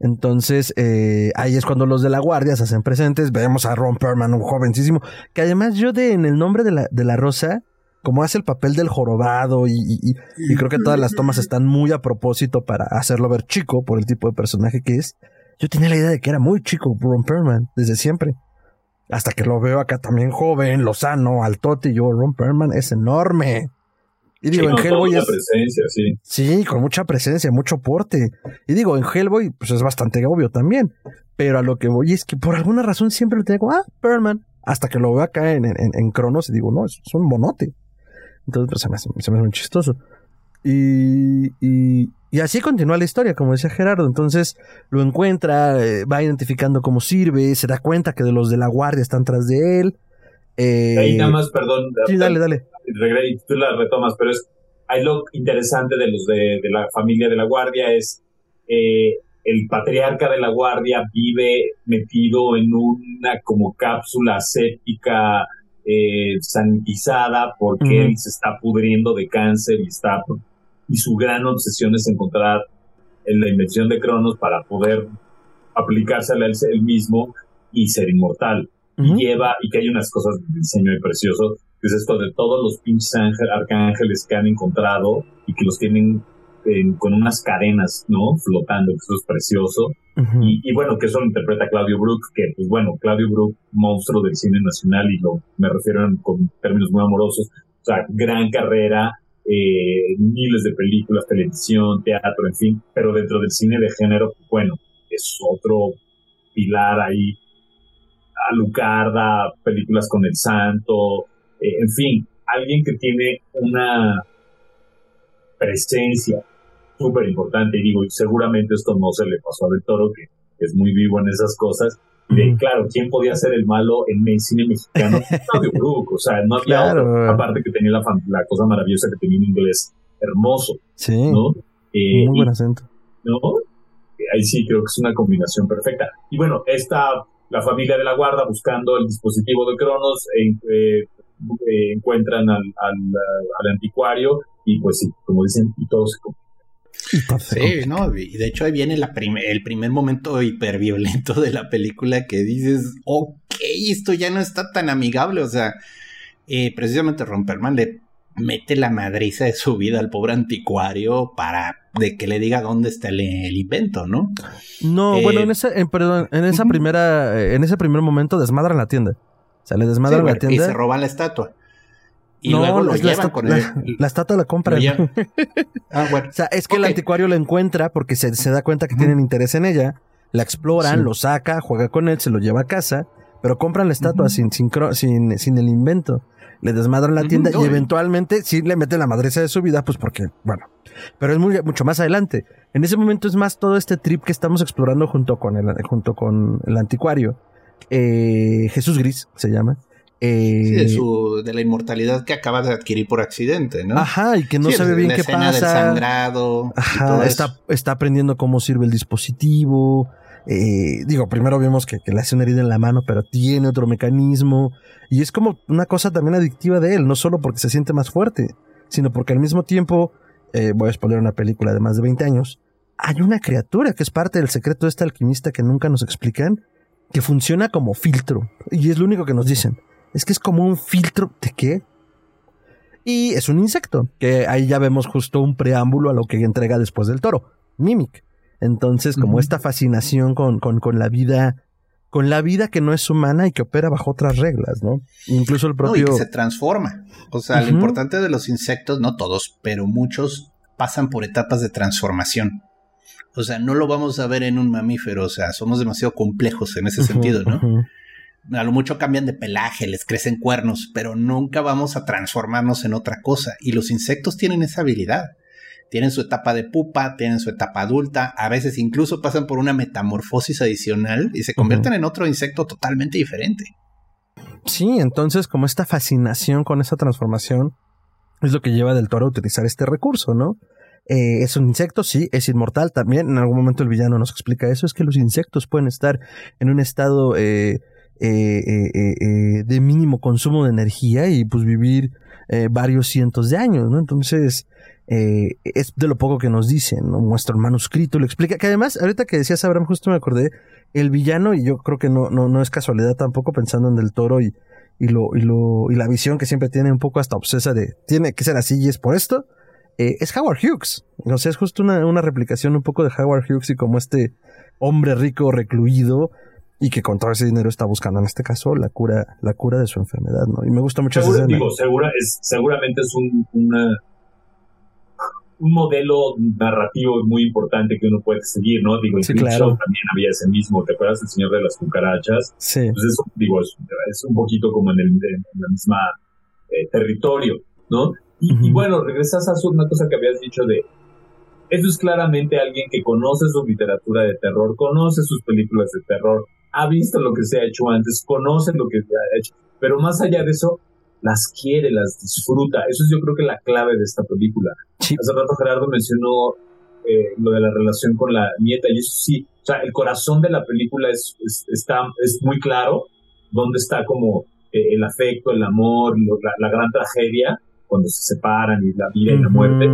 Entonces, eh, ahí es cuando los de la guardia se hacen presentes. Vemos a Ron Perlman, un jovencísimo, que además yo de en el nombre de la, de la rosa, como hace el papel del jorobado y, y, y, creo que todas las tomas están muy a propósito para hacerlo ver chico por el tipo de personaje que es. Yo tenía la idea de que era muy chico Ron Perlman desde siempre. Hasta que lo veo acá también joven, lozano, altote, y yo, Ron Perlman es enorme. Y digo, en Hellboy es. Presencia, sí. sí, con mucha presencia, mucho porte. Y digo, en Hellboy, pues es bastante obvio también. Pero a lo que voy es que por alguna razón siempre lo tengo, ah, Perlman. Hasta que lo veo acá en, en, en Cronos y digo, no, es, un monote. Entonces, pues se me hace, se me hace muy chistoso. Y, y, y así continúa la historia, como decía Gerardo. Entonces lo encuentra, eh, va identificando cómo sirve, se da cuenta que de los de la guardia están tras de él. Eh, Ahí nada más, perdón. Sí, dale, dale. Tú la retomas, pero es ahí lo interesante de los de, de la familia de la guardia es eh, el patriarca de la guardia vive metido en una como cápsula séptica eh, sanitizada porque él se está pudriendo de cáncer y está y su gran obsesión es encontrar en la invención de Cronos para poder aplicársela él, mismo y ser inmortal Ujú. y lleva y que hay unas cosas de diseño muy precioso que es esto de todos los pinches ángel, arcángeles que han encontrado y que los tienen en- con unas cadenas, ¿no? Flotando, que eso es precioso. Ujú. Y, y bueno, que eso lo interpreta Claudio Brook, que pues bueno, Claudio Brook, monstruo del cine nacional, y lo me refiero en- con términos muy amorosos, o sea, gran carrera, eh, miles de películas, televisión, teatro, en fin, pero dentro del cine de género, bueno, es otro pilar ahí, Alucarda, películas con el santo, eh, en fin, alguien que tiene una presencia súper importante, y digo, y seguramente esto no se le pasó a Del Toro, que es muy vivo en esas cosas, de claro, ¿quién podía ser el malo en el cine mexicano? Claudio Brook, o sea, no había Claro. otro, aparte que tenía la, cosa maravillosa que tenía un inglés hermoso, Sí, ¿no? Eh, muy buen acento. ¿no? Ahí sí creo que es una combinación perfecta. Y bueno, esta, la familia de la guarda buscando el dispositivo de Cronos, en- eh, eh, encuentran al, al, al anticuario y pues sí, como dicen, y todo se complica. Y Sí, ¿no? Y de hecho ahí viene la prim- el primer momento hiperviolento de la película que dices, ok, esto ya no está tan amigable. O sea, eh, precisamente Romperman le mete la madriza de su vida al pobre anticuario para de que le diga dónde está el, el invento, ¿no? No, Eh, bueno, en esa, en, perdón, en esa primera, eh, en ese primer momento desmadran la tienda. O sea, le Sí, desmadran bueno, la y tienda. se roban la estatua. Y no, luego lo es la, llevan esta- con la- el... la estatua la llevan- Ah, bueno. O sea, es que el anticuario la encuentra porque se, se da cuenta que tienen interés en ella, la exploran, Sí. lo saca, juega con él, se lo lleva a casa, pero compran la estatua sin, sin, cro- sin, sin el invento. Le desmadran la tienda no, y y- eventualmente sí le meten la madreza de su vida, pues porque, bueno. Pero es muy, mucho más adelante. En ese momento es más todo este trip que estamos explorando junto con el, junto con el anticuario. Eh, Jesús Gris se llama. Eh, Sí, de, su, de la inmortalidad que acaba de adquirir por accidente, ¿no? Ajá, y que no Sí, sabe bien qué escena del pasa. sangrado. Ajá, está, está aprendiendo cómo sirve el dispositivo. Eh, digo, primero vemos que, que le hace una herida en la mano, pero tiene otro mecanismo. Y es como una cosa también adictiva de él, no solo porque se siente más fuerte, sino porque al mismo tiempo, eh, voy a spoiler una película de más de 20 años, hay una criatura que es parte del secreto de este alquimista que nunca nos explican, que funciona como filtro. Y es lo único que nos dicen. Es que es como un filtro de qué? Y es un insecto, que ahí ya vemos justo un preámbulo a lo que entrega después del toro, Mimic. Entonces, como esta fascinación con, con, con la vida, con la vida que no es humana y que opera bajo otras reglas, ¿no? Incluso el No, y propio... que se transforma. O sea, lo importante de los insectos, no todos, pero muchos pasan por etapas de transformación. O sea, no lo vamos a ver en un mamífero, o sea, somos demasiado complejos en ese sentido, ¿no? A lo mucho cambian de pelaje, les crecen cuernos, pero nunca vamos a transformarnos en otra cosa. Y los insectos tienen esa habilidad. Tienen su etapa de pupa, tienen su etapa adulta, a veces incluso pasan por una metamorfosis adicional y se convierten en otro insecto totalmente diferente. Sí, entonces como esta fascinación con esa transformación es lo que lleva del toro a utilizar este recurso, ¿no? Eh, es un insecto, sí, es inmortal también. En algún momento el villano nos explica eso, es que los insectos pueden estar en un estado eh, eh, eh, eh, de mínimo consumo de energía y pues vivir varios cientos de años, ¿no? Entonces, es de lo poco que nos dicen, ¿no? Muestra manuscrito, lo explica, que además, ahorita que decías Abraham, justo me acordé, el villano, y yo creo que no, no, no es casualidad tampoco pensando en Del Toro y, y lo, y la visión que siempre tiene un poco hasta obsesa de tiene que ser así y es por esto, es Howard Hughes. O sea, es justo una, una replicación un poco de Howard Hughes y como este hombre rico recluido y que con todo ese dinero está buscando en este caso la cura, la cura de su enfermedad, ¿no? Y me gusta mucho esa Seguro- escena. digo, segura, es, seguramente es un, una, un modelo narrativo muy importante que uno puede seguir, ¿no? Digo, en Sí, claro. también había ese mismo, ¿te acuerdas? El Señor de las Cucarachas. Sí. Pues eso, digo, es, es un poquito como en el en la misma eh, territorio, ¿no? Y, y bueno, regresas a su- una cosa que habías dicho de, eso es claramente alguien que conoce su literatura de terror, conoce sus películas de terror, ha visto lo que se ha hecho antes, conoce lo que se ha hecho. pero más allá de eso, las quiere, las disfruta. Eso es yo creo que la clave de esta película. Hace rato Gerardo mencionó eh, lo de la relación con la nieta y eso sí, o sea, el corazón de la película es, está, es muy claro, donde está como eh, el afecto, el amor, la, gran tragedia cuando se separan y la vida y la muerte,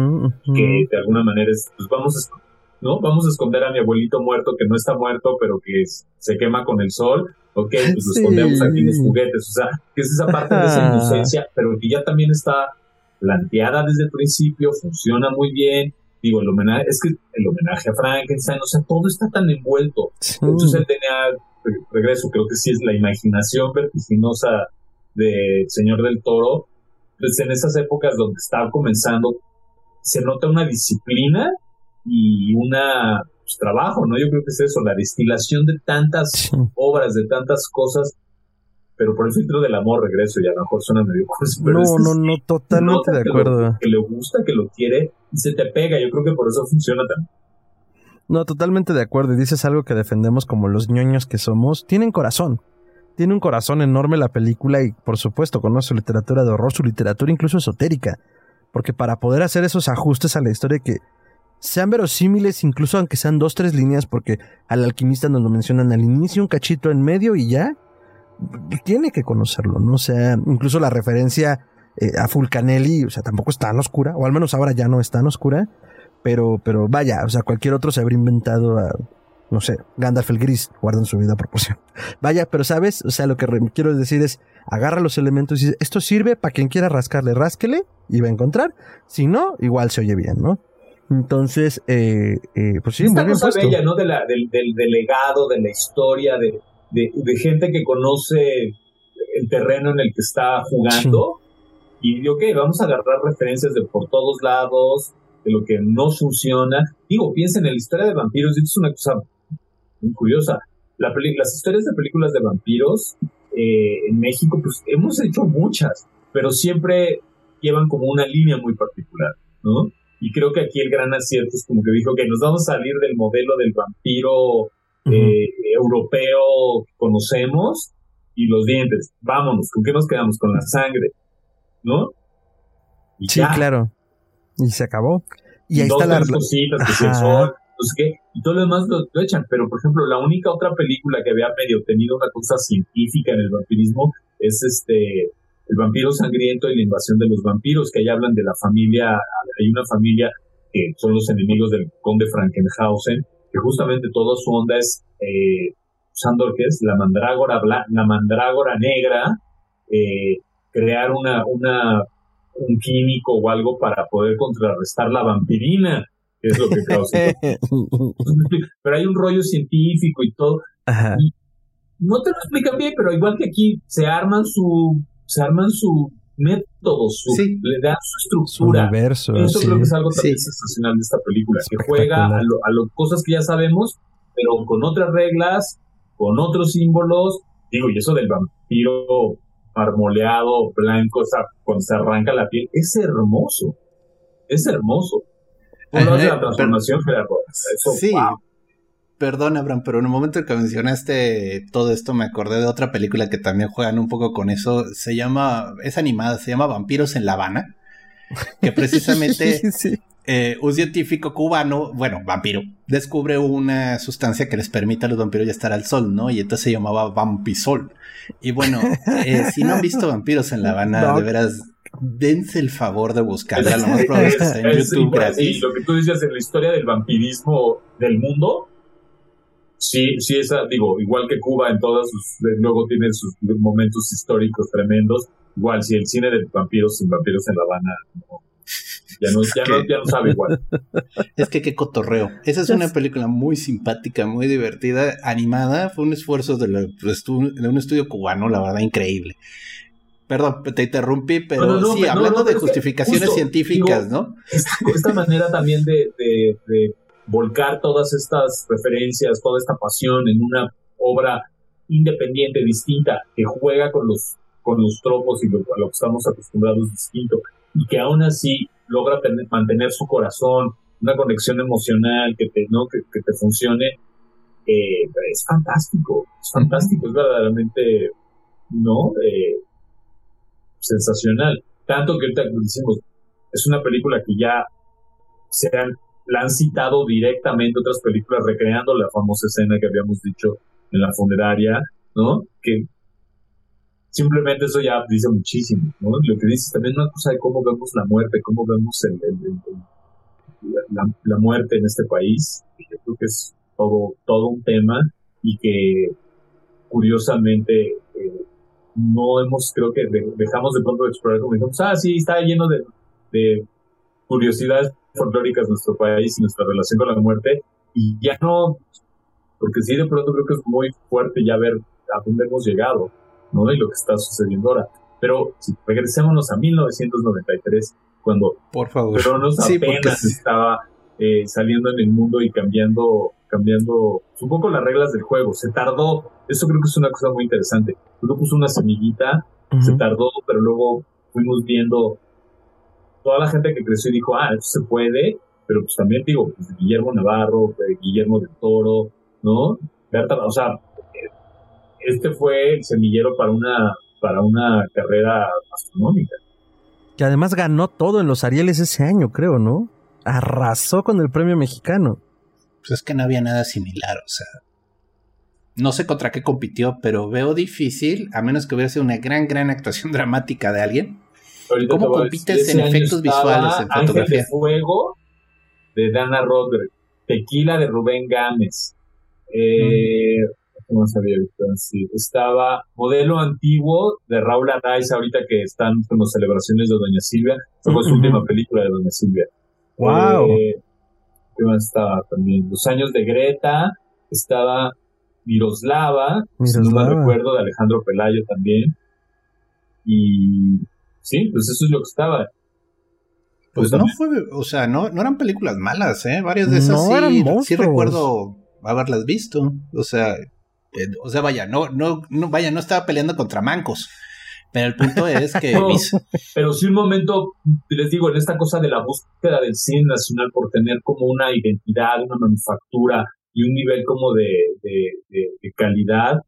que de alguna manera es, pues vamos a, ¿no? Vamos a esconder a mi abuelito muerto que no está muerto, pero que se quema con el sol, ok, pues lo escondemos aquí en los juguetes, o sea, que es esa parte de esa inocencia, pero que ya también está planteada desde el principio, funciona muy bien, digo, el homenaje, es que el homenaje a Frankenstein, o sea, todo está tan envuelto. Entonces él tenía, regreso, creo que sí es la imaginación vertiginosa de Señor del Toro, pues en esas épocas donde estaba comenzando, se nota una disciplina y una pues, trabajo, ¿no? Yo creo que es eso, la destilación de tantas obras, de tantas cosas, pero por el filtro del amor regreso y a lo mejor suena medio Pero no, no, no, totalmente de acuerdo. que le gusta, que lo quiere y se te pega. Yo creo que por eso funciona tan. No, totalmente de acuerdo. Y dices algo que defendemos como los ñoños que somos. Tienen corazón. Tiene un corazón enorme la película y, por supuesto, conoce su literatura de horror, su literatura incluso esotérica. Porque para poder hacer esos ajustes a la historia que sean verosímiles, incluso aunque sean dos, tres líneas, porque al alquimista nos lo mencionan al inicio, un cachito en medio y ya, tiene que conocerlo, ¿no? O sea, incluso la referencia eh, a Fulcanelli, o sea, tampoco es tan oscura, o al menos ahora ya no es tan oscura, pero, pero vaya, o sea, cualquier otro se habría inventado a, no sé, Gandalf el Gris, guardan su vida a proporción. Vaya, pero sabes, o sea, lo que quiero decir es, agarra los elementos y dice, esto sirve para quien quiera rascarle, rásquele y va a encontrar, si no, igual se oye bien, ¿no? Entonces, eh, eh, pues sí, Esta cosa bella, ¿no? De la, del, del, legado, de la historia, de, de, gente que conoce el terreno en el que está jugando. Y digo, ok, vamos a agarrar referencias de por todos lados, de lo que no funciona. Digo, piensen en la historia de vampiros, y esto es una cosa muy curiosa. La las historias de películas de vampiros eh, en México, pues hemos hecho muchas, pero siempre llevan como una línea muy particular, ¿no? Y creo que aquí el gran acierto es como que dijo que nos vamos a salir del modelo del vampiro eh, europeo que conocemos y los dientes. Vámonos, ¿con qué nos quedamos? Con la sangre, ¿no? sí, claro. Y se acabó. Y, ahí está la cositas, que el sol, no sé qué, y todo lo demás lo, lo, echan. Pero, por ejemplo, la única otra película que había medio tenido una cosa científica en el vampirismo es este el vampiro sangriento y la invasión de los vampiros, que ahí hablan de la familia, hay una familia que son los enemigos del conde Frankenhausen, que justamente toda su onda es eh, usando que es la mandrágora la mandrágora negra, eh, crear una, una, un químico o algo para poder contrarrestar la vampirina, que es lo que causa. pero hay un rollo científico y todo. no te lo explican bien, pero igual que aquí se arman su se arman su método, su, le dan su estructura. Eso creo que es algo también sensacional de esta película, que juega a, lo, a cosas que ya sabemos, pero con otras reglas, con otros símbolos. Digo, y eso del vampiro marmoleado, blanco, o sea, cuando se arranca la piel, es hermoso. Es hermoso. la transformación, Gerardo. Eso, sí, Perdón, Abraham, pero en el momento en que mencionaste todo esto me acordé de otra película que también juegan un poco con eso. Se llama, es animada, se llama Vampiros en La Habana. Que precisamente eh, un científico cubano, bueno, vampiro, descubre una sustancia que les permite a los vampiros ya estar al sol, ¿no? Y entonces se llamaba Vampisol. Y bueno, eh, si no han visto Vampiros en La Habana, de veras, dense el favor de buscarla. Lo más probable es que está en YouTube gratis. lo que tú dices en la historia del vampirismo del mundo, sí, sí, esa, digo, igual que Cuba en todas sus, luego tiene sus momentos históricos tremendos, igual si el cine de vampiros sin vampiros en La Habana ya, no, ya, no, ya no sabe igual. Es que qué cotorreo. Esa es una película muy simpática, muy divertida, animada. Fue un esfuerzo de, de un estudio cubano, la verdad, increíble. Perdón, te interrumpí, pero sí, hablando de justificaciones científicas, ¿no? Esta, manera también de, volcar todas estas referencias, toda esta pasión en una obra independiente, distinta, que juega con los, con los tropos y lo, a lo que estamos acostumbrados distinto, y que aún así logra mantener su corazón, una conexión emocional que te, ¿no? que, te funcione, eh, es fantástico, es fantástico, es verdaderamente, ¿no? Eh, sensacional. Tanto que ahorita decimos, es una película que ya se han, la han citado directamente otras películas recreando la famosa escena que habíamos dicho en la funeraria, ¿no? Que simplemente eso ya dice muchísimo, ¿no? Lo que dice también una cosa de cómo vemos la muerte, cómo vemos el, la, muerte en este país. Yo creo que es todo, todo un tema y que curiosamente eh, no hemos, creo que dejamos de pronto de explorar como dijimos, ah, sí, está lleno de, de curiosidades folclóricas nuestro país y nuestra relación con la muerte y ya no, porque sí de pronto creo que es muy fuerte ya ver a dónde hemos llegado, ¿no? Y lo que está sucediendo ahora. Pero si regresémonos a 1993, cuando Por favor. Cronos apenas estaba eh, saliendo en el mundo y cambiando, cambiando un poco las reglas del juego. Se tardó, eso creo que es una cosa muy interesante. Uno puso una semillita, se tardó, pero luego fuimos viendo toda la gente que creció y dijo, ah, eso se puede, pero pues también digo, pues, Guillermo Navarro, Guillermo del Toro, ¿no? o sea, este fue el semillero para una, para una carrera astronómica. Que además ganó todo en los Arieles ese año, creo, ¿no? Arrasó con el premio mexicano. Pues es que no había nada similar, o sea. No sé contra qué compitió, pero veo difícil, a menos que hubiera sido una gran, gran actuación dramática de alguien. ¿Cómo compites en efectos visuales, en fotografía? de Fuego de Dana Rodríguez, Tequila de Rubén Gámez. Eh, no sabía sí. Estaba Modelo Antiguo de Raúl Arraiz, ahorita que están con las celebraciones de Doña Silvia. Fue su última película de Doña Silvia. ¡Wow! Eh, ¿Qué más estaba también? Los años de Greta. Estaba Miroslava, si no me recuerdo, de Alejandro Pelayo también. Y sí, pues eso es lo que estaba. Pues, pues no fue, o sea, no, no eran películas malas, ¿eh? Varias de esas sí, sí recuerdo haberlas visto. O sea, eh, o sea, vaya, no, no, no, vaya, no estaba peleando contra mancos. Pero el punto es que. Pero sí, un momento, les digo, en esta cosa de la búsqueda del cine nacional por tener como una identidad, una manufactura y un nivel como de, de, calidad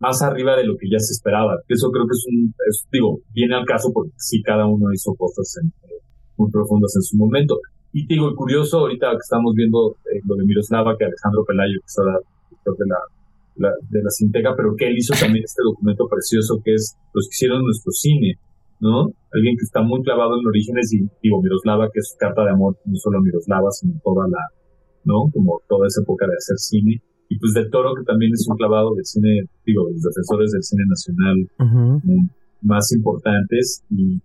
más arriba de lo que ya se esperaba. Eso creo que es un. digo, viene al caso porque sí, cada uno hizo cosas muy profundas en su momento. Y digo, el curioso, ahorita que estamos viendo eh, lo de Miroslava, que Alejandro Pelayo, que es ahora director de la de la Cinteca, pero que él hizo también este documento precioso que es los que hicieron nuestro cine, ¿no? Alguien que está muy clavado en orígenes y digo, Miroslava, que es carta de amor, no solo Miroslava, sino toda la, ¿no? Como toda esa época de hacer cine. Y pues de Toro, que también es un clavado del cine, digo, de los defensores del cine nacional más importantes y,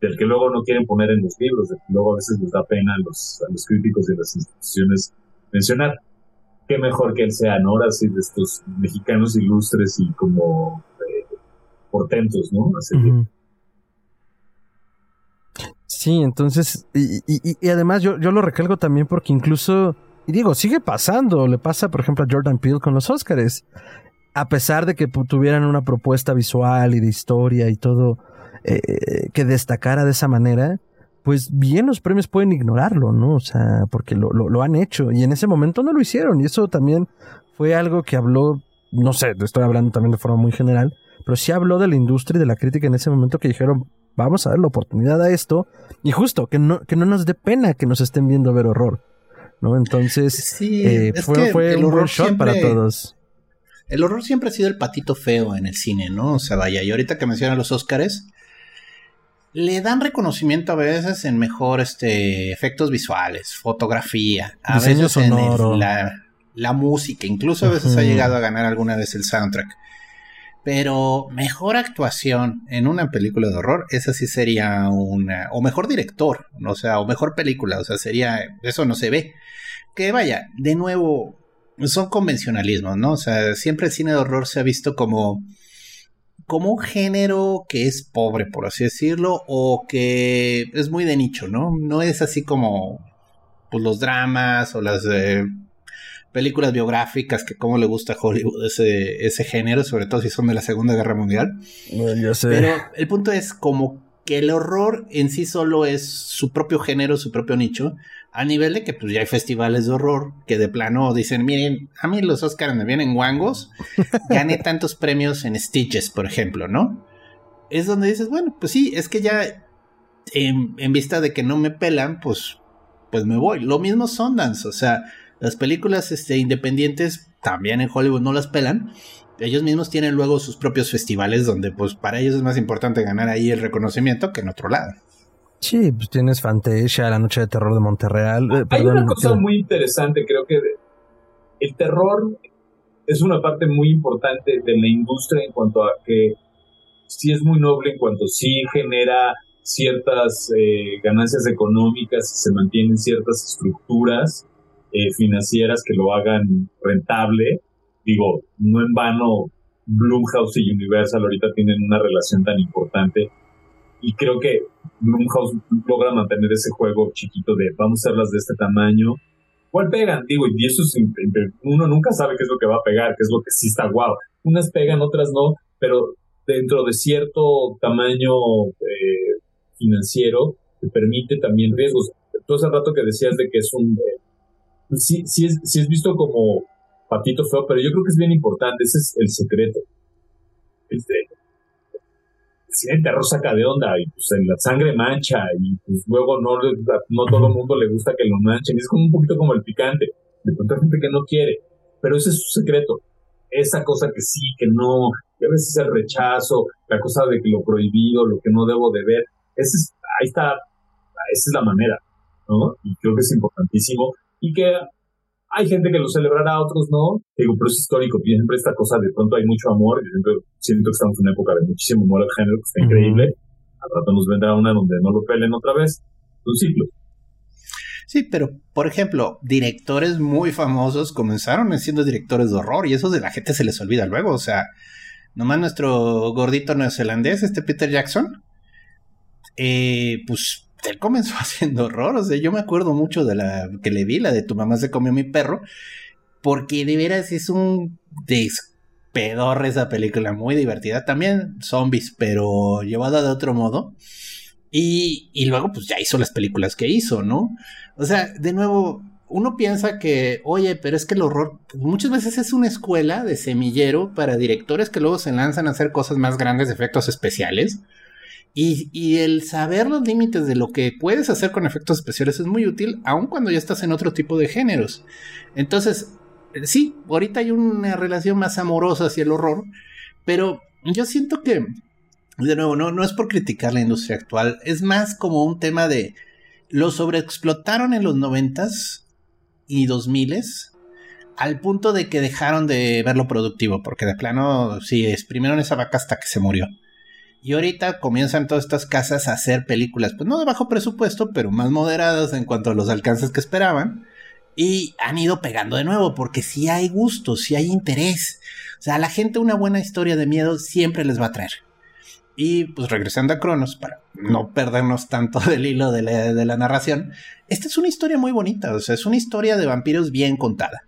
del que luego no quieren poner en los libros, del que luego a veces les da pena a los, a los críticos de las instituciones mencionar qué mejor que él sea, ¿no? Ahora sí, de estos mexicanos ilustres y como eh, portentos, ¿no? Sí, entonces, y, y, además yo, yo lo recalco también porque incluso, y digo, sigue pasando, le pasa por ejemplo a Jordan Peele con los Oscars, a pesar de que tuvieran una propuesta visual y de historia y todo eh, que destacara de esa manera, pues bien los premios pueden ignorarlo, ¿no? O sea, porque lo, lo, han hecho. Y en ese momento no lo hicieron. Y eso también fue algo que habló, no sé, estoy hablando también de forma muy general, pero sí habló de la industria y de la crítica en ese momento que dijeron, vamos a dar la oportunidad a esto y justo, que no, que no nos dé pena que nos estén viendo ver horror, ¿no? Entonces, sí, eh, fue, fue un buen shot para todos. El horror siempre ha sido el patito feo en el cine, ¿no? O sea, vaya, y ahorita que mencionan los Óscares, le dan reconocimiento a veces en mejor este, efectos visuales, fotografía, a veces en la, música, incluso a veces ha llegado a ganar alguna vez el soundtrack. Pero mejor actuación en una película de horror, esa sí sería una. O mejor director, o sea, o mejor película, o sea, sería. Eso no se ve. Que vaya, de nuevo, son convencionalismos, ¿no? O sea, siempre el cine de horror se ha visto como como un género que es pobre, por así decirlo, o que es muy de nicho, ¿no? No es así como pues, los dramas o las eh, películas biográficas que como le gusta a Hollywood ese, ese género, sobre todo si son de la Segunda Guerra Mundial. yo sé. Pero el punto es como que el horror en sí solo es su propio género, su propio nicho, a nivel de que pues ya hay festivales de horror que de plano dicen, miren, a mí los Oscars me vienen guangos, gané tantos premios en Stitches, por ejemplo, ¿no? es donde dices, bueno, pues sí, es que ya en, vista de que no me pelan, pues, pues me voy. Lo mismo Sundance, o sea, las películas este, independientes también en Hollywood no las pelan. Ellos mismos tienen luego sus propios festivales donde pues para ellos es más importante ganar ahí el reconocimiento que en otro lado. Sí, pues tienes Fantasia, La Noche de Terror de Monterreal. Eh, Hay una cosa muy interesante, creo que el terror es una parte muy importante de la industria en cuanto a que sí es muy noble, en cuanto sí genera ciertas eh, ganancias económicas, se mantienen ciertas estructuras eh, financieras que lo hagan rentable. Digo, no en vano Blumhouse y Universal ahorita tienen una relación tan importante y creo que Blumhouse logra mantener ese juego chiquito de vamos a hacerlas de este tamaño. ¿Cuál pegan? Digo, y eso es, uno nunca sabe qué es lo que va a pegar, qué es lo que sí está guau. Unas pegan, otras no, pero dentro de cierto tamaño eh, financiero te permite también riesgos. Tú hace rato que decías de que es un... Eh, sí, sí, es, sí es visto como patito feo, pero yo creo que es bien importante, ese es el secreto. Este, si terror saca de onda y pues la sangre mancha y pues luego no, no todo el mundo le gusta que lo manchen. Es como un poquito como el picante. De pronto hay gente que no quiere, pero ese es su secreto. Esa cosa que sí, que no, y a veces el rechazo, la cosa de que lo prohibido, lo que no debo de ver. Ese es, ahí está, esa es la manera, ¿no? Y creo que es importantísimo. Y que hay gente que lo celebrará, otros no. Digo, pero es histórico. siempre esta cosa de pronto hay mucho amor. Yo siempre siento que estamos en una época de muchísimo amor al género, que está increíble. Al rato nos vendrá una donde no lo pelen otra vez. Un ciclo. Sí, pero por ejemplo, directores muy famosos comenzaron siendo directores de horror y eso de la gente se les olvida luego. O sea, nomás nuestro gordito neozelandés, este Peter Jackson, eh, pues él comenzó haciendo horror. O sea, yo me acuerdo mucho de la que le vi, la de tu mamá se comió mi perro, porque de veras es un despedor esa película, muy divertida. También zombies, pero llevada de otro modo. Y, y luego, pues ya hizo las películas que hizo, ¿no? O sea, de nuevo, uno piensa que, oye, pero es que el horror muchas veces es una escuela de semillero para directores que luego se lanzan a hacer cosas más grandes de efectos especiales. Y, el saber los límites de lo que puedes hacer con efectos especiales es muy útil, aun cuando ya estás en otro tipo de géneros. Entonces, sí, ahorita hay una relación más amorosa hacia el horror, pero yo siento que, de nuevo, no, es por criticar la industria actual, es más como un tema de lo sobreexplotaron en los noventas y dos miles al punto de que dejaron de verlo productivo, porque de plano, sí, exprimieron esa vaca hasta que se murió. Y ahorita comienzan todas estas casas a hacer películas, pues no de bajo presupuesto, pero más moderadas en cuanto a los alcances que esperaban. Y han ido pegando de nuevo, porque si hay gusto, si hay interés. O sea, a la gente una buena historia de miedo siempre les va a traer. Y pues regresando a Cronos, para no perdernos tanto del hilo de la, de la narración, esta es una historia muy bonita, o sea, es una historia de vampiros bien contada.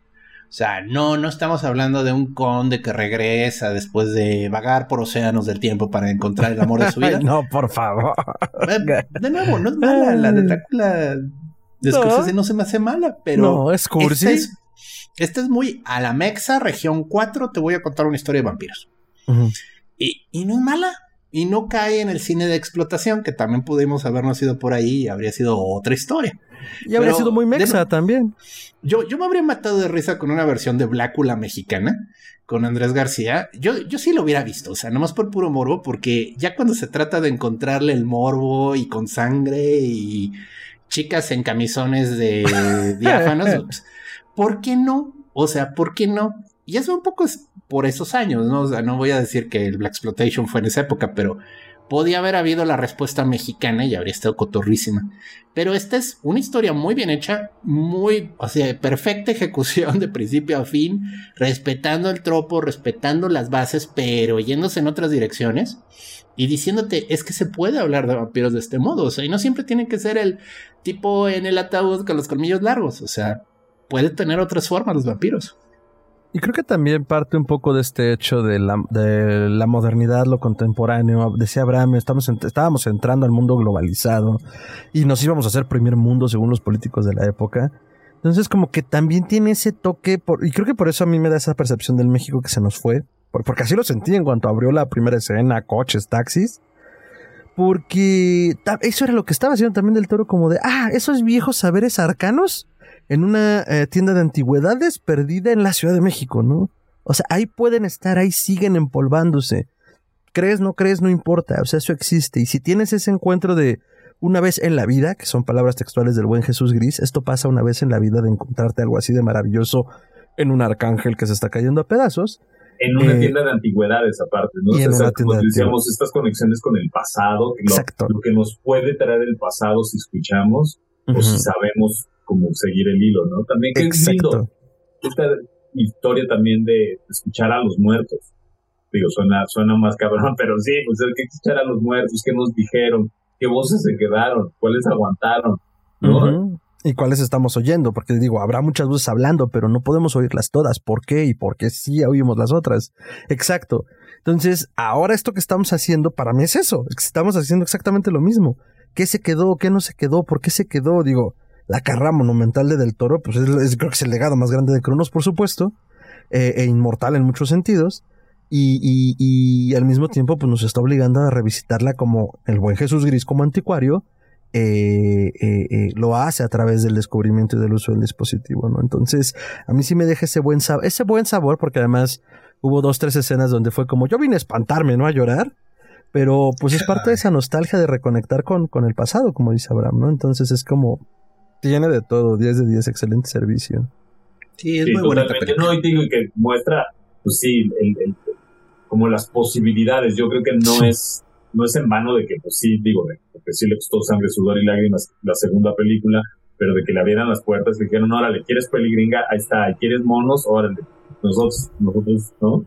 O sea, no, no estamos hablando de un conde que regresa después de vagar por océanos del tiempo para encontrar el amor de su vida. no, por favor. Eh, de nuevo, no es mala. La de Drácula de no. no se me hace mala, pero. No, es cursi. Esta es, muy a la Mexa, región 4. Te voy a contar una historia de vampiros. y, y no es mala. Y no cae en el cine de explotación, que también pudimos habernos ido por ahí y habría sido otra historia. Y habría sido muy mexa también. Yo, yo me habría matado de risa con una versión de Blácula mexicana con Andrés García. Yo, yo sí lo hubiera visto, o sea, nomás por puro morbo, porque ya cuando se trata de encontrarle el morbo y con sangre y chicas en camisones de diáfanos, pues, ¿por qué no? O sea, ¿por qué no? Y eso un poco es por esos años, ¿no? O sea, no voy a decir que el Black Exploitation fue en esa época, pero podía haber habido la respuesta mexicana y habría estado cotorrísima. Pero esta es una historia muy bien hecha, muy, o sea, perfecta ejecución de principio a fin, respetando el tropo, respetando las bases, pero yéndose en otras direcciones y diciéndote, es que se puede hablar de vampiros de este modo, o sea, y no siempre tiene que ser el tipo en el ataúd con los colmillos largos, o sea, puede tener otras formas los vampiros. Y creo que también parte un poco de este hecho de la, de la modernidad, lo contemporáneo. Decía Abraham, estamos estábamos entrando al mundo globalizado y nos íbamos a hacer primer mundo según los políticos de la época. Entonces como que también tiene ese toque, por, y creo que por eso a mí me da esa percepción del México que se nos fue, porque así lo sentí en cuanto abrió la primera escena, coches, taxis. Porque eso era lo que estaba haciendo también del toro, como de, ah, esos viejos saberes arcanos en una eh, tienda de antigüedades perdida en la Ciudad de México, ¿no? O sea, ahí pueden estar, ahí siguen empolvándose. Crees, no crees, no importa, o sea, eso existe. Y si tienes ese encuentro de una vez en la vida, que son palabras textuales del buen Jesús Gris, esto pasa una vez en la vida de encontrarte algo así de maravilloso en un arcángel que se está cayendo a pedazos. En una eh, tienda de antigüedades aparte, ¿no? Y como decíamos, estas conexiones con el pasado, Exacto. Lo, que nos puede traer el pasado si escuchamos o si sabemos cómo seguir el hilo, ¿no? También que es lindo esta historia también de escuchar a los muertos. Digo, suena, suena más cabrón, pero sí, pues hay que escuchar a los muertos, qué nos dijeron, qué voces se quedaron, cuáles aguantaron, ¿no? Y cuáles estamos oyendo, porque digo, habrá muchas voces hablando, pero no podemos oírlas todas. ¿Por qué? Y por qué sí oímos las otras. Exacto. Entonces, ahora esto que estamos haciendo para mí es eso. Estamos haciendo exactamente lo mismo. ¿Qué se quedó? ¿Qué no se quedó? ¿Por qué se quedó? Digo, la carrera monumental de Del Toro, pues es, creo que es el legado más grande de Cronos, por supuesto, eh, e inmortal en muchos sentidos. Y, al mismo tiempo, pues nos está obligando a revisitarla como el buen Jesús Gris como anticuario eh, eh, lo hace a través del descubrimiento y del uso del dispositivo, ¿no? Entonces, a mí sí me deja ese buen sabor, ese buen sabor, porque además hubo dos, tres escenas donde fue como, yo vine a espantarme, ¿no? A llorar, pero pues es parte de esa nostalgia de reconectar con, con el pasado, como dice Abraham, ¿no? Entonces es como, tiene de todo, 10 de 10, excelente servicio. Sí, es muy buena. No, y digo que muestra, pues sí, el, como las posibilidades, yo creo que no es no es en vano de que, pues sí, digo, porque sí le costó sangre, sudor y lágrimas la segunda película, pero de que le abrieran las puertas y dijeron, órale, ¿quieres peligringa? Ahí está, ¿quieres monos? Órale, nosotros, nosotros, ¿no?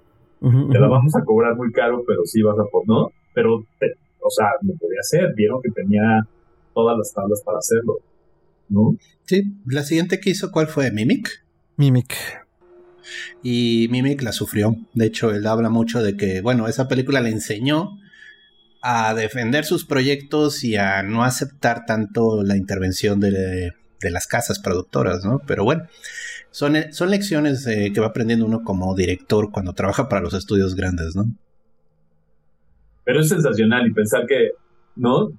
Te la vamos a cobrar muy caro, pero sí vas a por, ¿no? Pero, o sea, lo podía hacer, vieron que tenía todas las tablas para hacerlo, ¿no? Sí, la siguiente que hizo, ¿cuál fue? ¿Mimic? Mimic. Y Mimic la sufrió. De hecho, él habla mucho de que, bueno, esa película le enseñó a defender sus proyectos y a no aceptar tanto la intervención de, las casas productoras, ¿no? Pero bueno, son, son lecciones que va aprendiendo uno como director cuando trabaja para los estudios grandes, ¿no? Pero es sensacional y pensar que, ¿no?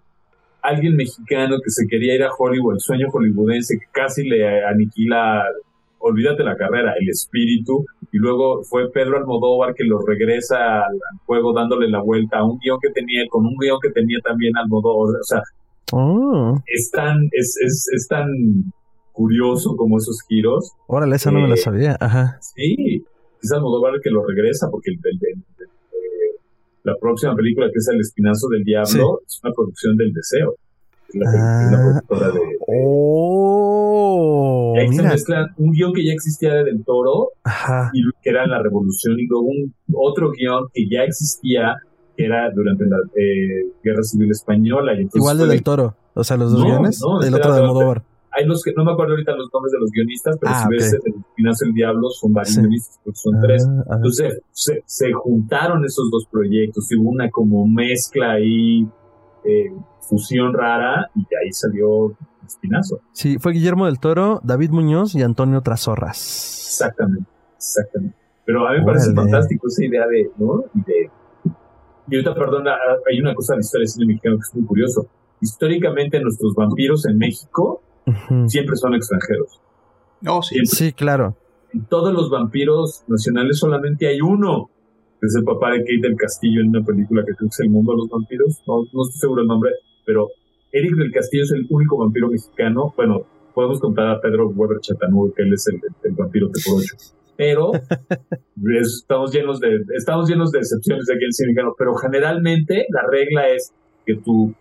Alguien mexicano que se quería ir a Hollywood, el sueño hollywoodense que casi le aniquila olvídate la carrera, el espíritu, y luego fue Pedro Almodóvar que lo regresa al, juego dándole la vuelta a un guion que tenía, con un guion que tenía también Almodóvar, o sea, oh. es tan, es, es, es, tan curioso como esos giros. Órale, esa no me la sabía, ajá. Sí, es Almodóvar el que lo regresa, porque el, la próxima película que es El Espinazo del Diablo es una producción del deseo. Es la, ah. productora de, Oh, ahí se mezclan un guion que ya existía de Del Toro, y que era La Revolución, y luego un otro guion que ya existía, que era durante la eh, Guerra Civil Española. Igual de Del Toro, o sea, los dos guiones, del otro de Almodóvar. Hay los que, no me acuerdo ahorita los nombres de los guionistas, pero ah, si ves El Espinazo del Diablo, son varios guionistas, porque son tres. Ah, Entonces, se, se, juntaron esos dos proyectos, y hubo una como mezcla ahí, eh, fusión rara, y de ahí salió espinazo. Sí, fue Guillermo del Toro, David Muñoz y Antonio Trasorras. Exactamente, exactamente. Pero a mí me parece fantástico esa idea de, ¿no? Y de... Y ahorita, perdón, hay una cosa de la historia del cine mexicano que es muy curioso. Históricamente nuestros vampiros en México siempre son extranjeros. Oh, sí. Sí, claro. En todos los vampiros nacionales solamente hay uno. Es el papá de Kate del Castillo en una película que creo que es El Mundo de los Vampiros. No, no estoy seguro el nombre, pero Eric del Castillo es el único vampiro mexicano. Bueno, podemos contar a Pedro Weber Chatanú, que él es el, vampiro de por ocho. Pero estamos llenos de estamos llenos de excepciones de aquí en el cine pero generalmente la regla es que tu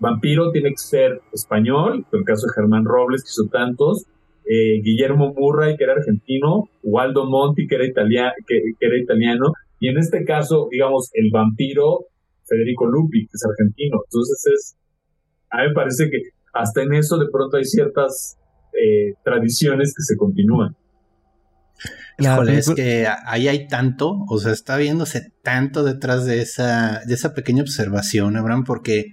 vampiro tiene que ser español, en el caso de Germán Robles, que hizo tantos, eh, Guillermo Murray, que era argentino, Waldo Monti, que era, que, que era italiano, y en este caso, digamos, el vampiro Federico Lupi, que es argentino. Entonces es a mí me parece que hasta en eso de pronto hay ciertas eh, tradiciones que se continúan. Híjole, es que ahí hay tanto, o sea, está viéndose tanto detrás de esa, de esa pequeña observación, Abraham, porque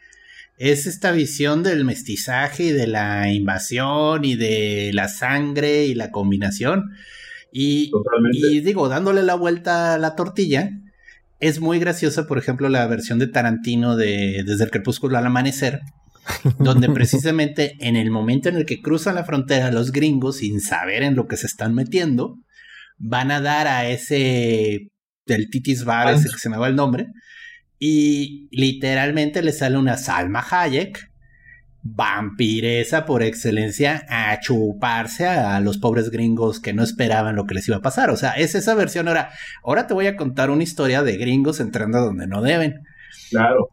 es esta visión del mestizaje y de la invasión y de la sangre y la combinación. Y, y digo, dándole la vuelta a la tortilla, es muy graciosa, por ejemplo, la versión de Tarantino de Desde el crepúsculo al amanecer, donde precisamente en el momento en el que cruzan la frontera los gringos, sin saber en lo que se están metiendo, van a dar a ese del Titis Bar, ese que se me va el nombre, y literalmente le sale una Salma Hayek, vampiresa por excelencia, a chuparse a, los pobres gringos que no esperaban lo que les iba a pasar. O sea, es esa versión ahora. Ahora te voy a contar una historia de gringos entrando donde no deben. Claro.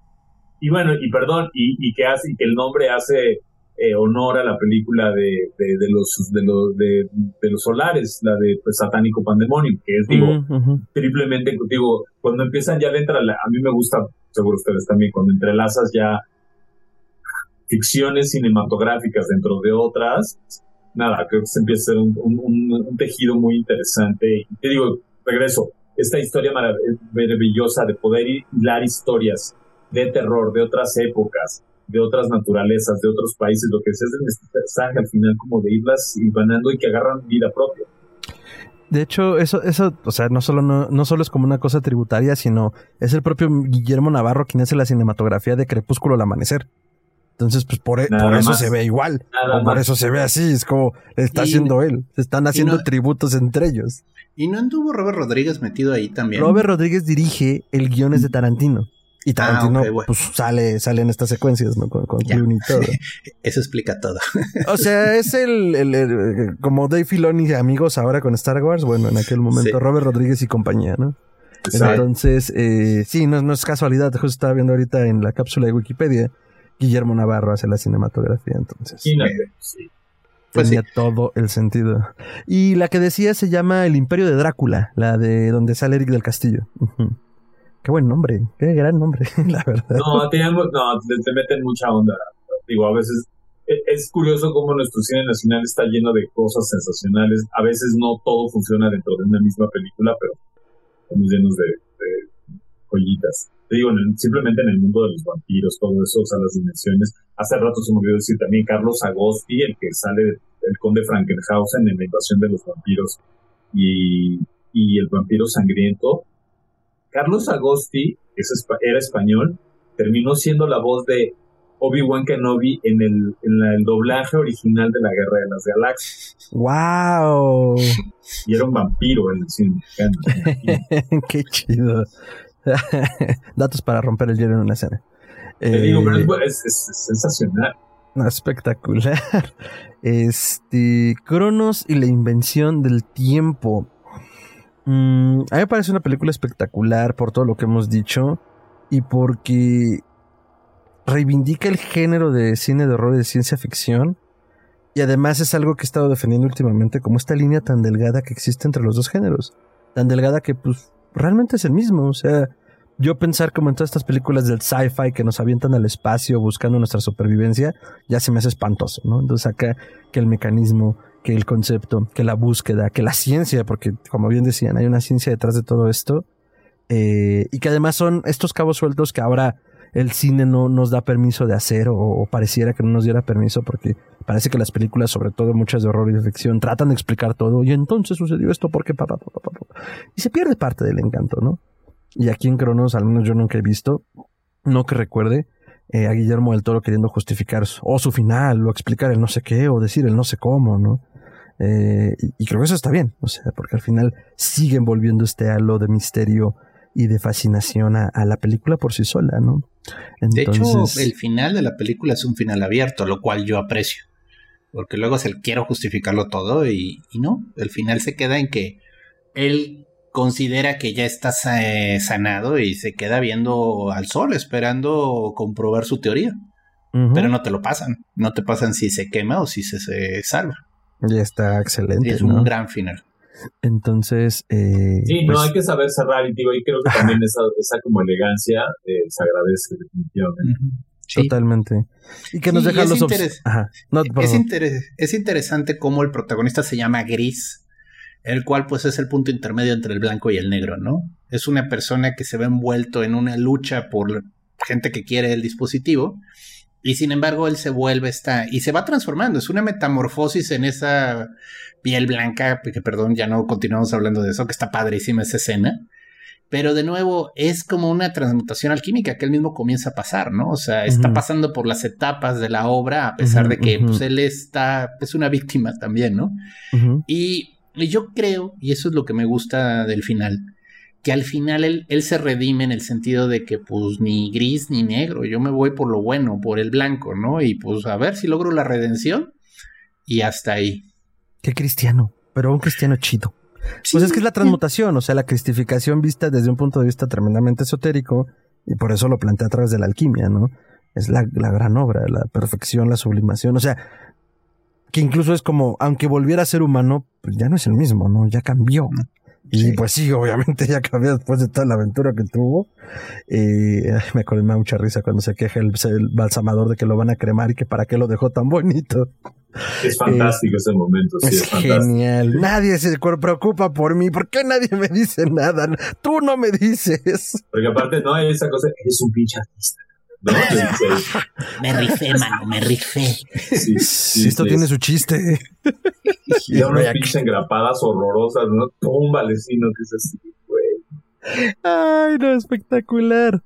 Y bueno, y perdón, y, que hace, y que el nombre hace eh, honor a la película de, de, los de los de, los solares, la de pues, Satánico Pandemonium, que es digo triplemente digo cuando empiezan ya dentro a mí me gusta, seguro ustedes también, cuando entrelazas ya ficciones cinematográficas dentro de otras, nada, creo que se empieza a ser un, tejido muy interesante. Y te digo, regreso, esta historia maravillosa de poder hilar historias de terror de otras épocas, de otras naturalezas, de otros países, lo que se hace este mensaje al final como de irlas ganando y que agarran vida propia. De hecho, eso, eso, o sea, no solo, no, no solo es como una cosa tributaria, sino es el propio Guillermo Navarro quien hace la cinematografía de Crepúsculo al Amanecer. Entonces, pues por, e, eso se ve igual. o por eso se ve así. Es como está haciendo él. Se están haciendo tributos entre ellos. ¿Y no anduvo Robert Rodríguez metido ahí también? Robert Rodríguez dirige el guiones de Tarantino. Y ah, Tarantino pues sale, sale en estas secuencias, ¿no? Con, y todo. Eso explica todo. o sea, es el, como Dave Filoni amigos ahora con Star Wars. Bueno, en aquel momento Robert Rodríguez y compañía, ¿no? Entonces, eh, sí, no, no es casualidad. Justo estaba viendo ahorita en la cápsula de Wikipedia Guillermo Navarro hace la cinematografía, entonces. Sí, pues Tenía todo el sentido. Y la que decía se llama El Imperio de Drácula, la de donde sale Eric del Castillo. Qué buen nombre, qué gran nombre, la verdad. No, te, no, te, meten mucha onda. Digo, a veces e, es curioso cómo nuestro cine nacional está lleno de cosas sensacionales. A veces no todo funciona dentro de una misma película, pero estamos llenos de, joyitas digo, simplemente en el mundo de los vampiros, todo eso, o sea, las dimensiones. Hace rato se me olvidó decir también Carlos Agosti, el que sale del conde Frankenhausen en la invasión de los vampiros y, y el vampiro sangriento. Carlos Agosti, que era español, terminó siendo la voz de Obi-Wan Kenobi en el, en el doblaje original de la Guerra de las Galaxias. ¡Wow! Y era un vampiro en el cine ¡Qué chido! Datos para romper el hielo en una escena. Te digo, pero es, eh, sensacional. Espectacular. Este. Cronos y la invención del tiempo. Mm, a mí me parece una película espectacular por todo lo que hemos dicho. Y porque reivindica el género de cine de horror y de ciencia ficción. Y además es algo que he estado defendiendo últimamente, como esta línea tan delgada que existe entre los dos géneros. Tan delgada que, pues, realmente es el mismo. O sea, yo pensar como en todas estas películas del sci-fi que nos avientan al espacio buscando nuestra supervivencia, ya se me hace espantoso, ¿no? Entonces acá que el mecanismo, que el concepto, que la búsqueda, que la ciencia, porque como bien decían, hay una ciencia detrás de todo esto, eh, y que además son estos cabos sueltos que ahora el cine no nos da permiso de hacer o, pareciera que no nos diera permiso porque parece que las películas, sobre todo muchas de horror y de ficción, tratan de explicar todo y entonces sucedió esto porque papá, papá, papá. Y se pierde parte del encanto, ¿no? Y aquí en Cronos, al menos yo nunca he visto, no que recuerde, eh, a Guillermo del Toro queriendo justificar o su final, o explicar el no sé qué, o decir el no sé cómo, ¿no? Eh, y, creo que eso está bien, o sea, porque al final siguen volviendo este halo de misterio y de fascinación a, la película por sí sola, ¿no? de hecho, el final de la película es un final abierto, lo cual yo aprecio. Porque luego se quiero justificarlo todo y, no. El final se queda en que él considera que ya está sanado y se queda viendo al sol, esperando comprobar su teoría. Pero no te lo pasan. No te pasan si se quema o si se, salva. Ya está excelente. es un gran final. Entonces. Eh, sí, no, pues hay que saber cerrar. Y digo, y creo que también esa, esa como elegancia eh, se agradece definitivamente. Totalmente. Y que nos deja los Ajá. es, es interesante cómo el protagonista se llama Gris, el cual pues es el punto intermedio entre el blanco y el negro, ¿no? Es una persona que se ve envuelto en una lucha por gente que quiere el dispositivo y sin embargo él se vuelve esta y se va transformando, es una metamorfosis en esa piel blanca, que perdón, ya no continuamos hablando de eso, que está padrísima esa escena. pero de nuevo es como una transmutación alquímica que él mismo comienza a pasar, ¿no? O sea, está pasando por las etapas de la obra a pesar de que pues, él está, es una víctima también, ¿no? y, yo creo, y eso es lo que me gusta del final, que al final él, él, se redime en el sentido de que pues ni gris ni negro, yo me voy por lo bueno, por el blanco, ¿no? Y pues a ver si logro la redención y hasta ahí. Qué cristiano, pero un cristiano chido. Pues es que es la transmutación, o sea, la cristificación vista desde un punto de vista tremendamente esotérico, y por eso lo plantea a través de la alquimia, ¿no? Es la, gran obra, la perfección, la sublimación, o sea, que incluso es como, aunque volviera a ser humano, pues ya no es el mismo, ¿no? Ya cambió. Y pues sí, obviamente ya cambió después de toda la aventura que tuvo. Y me acordé, me da mucha risa cuando se queja el, balsamador de que lo van a cremar y que para qué lo dejó tan bonito. Es fantástico ese momento, sí, es, genial. Nadie se preocupa por mí. ¿Por qué nadie me dice nada? Tú no me dices. Porque aparte no hay esa cosa, es un pinche artista. me rifé, mano, me rifé. Sí, esto tiene su chiste. Y unas pinches engrapadas horrorosas, ¿no? Tómbale, sino que es así, güey. Ay, no, espectacular.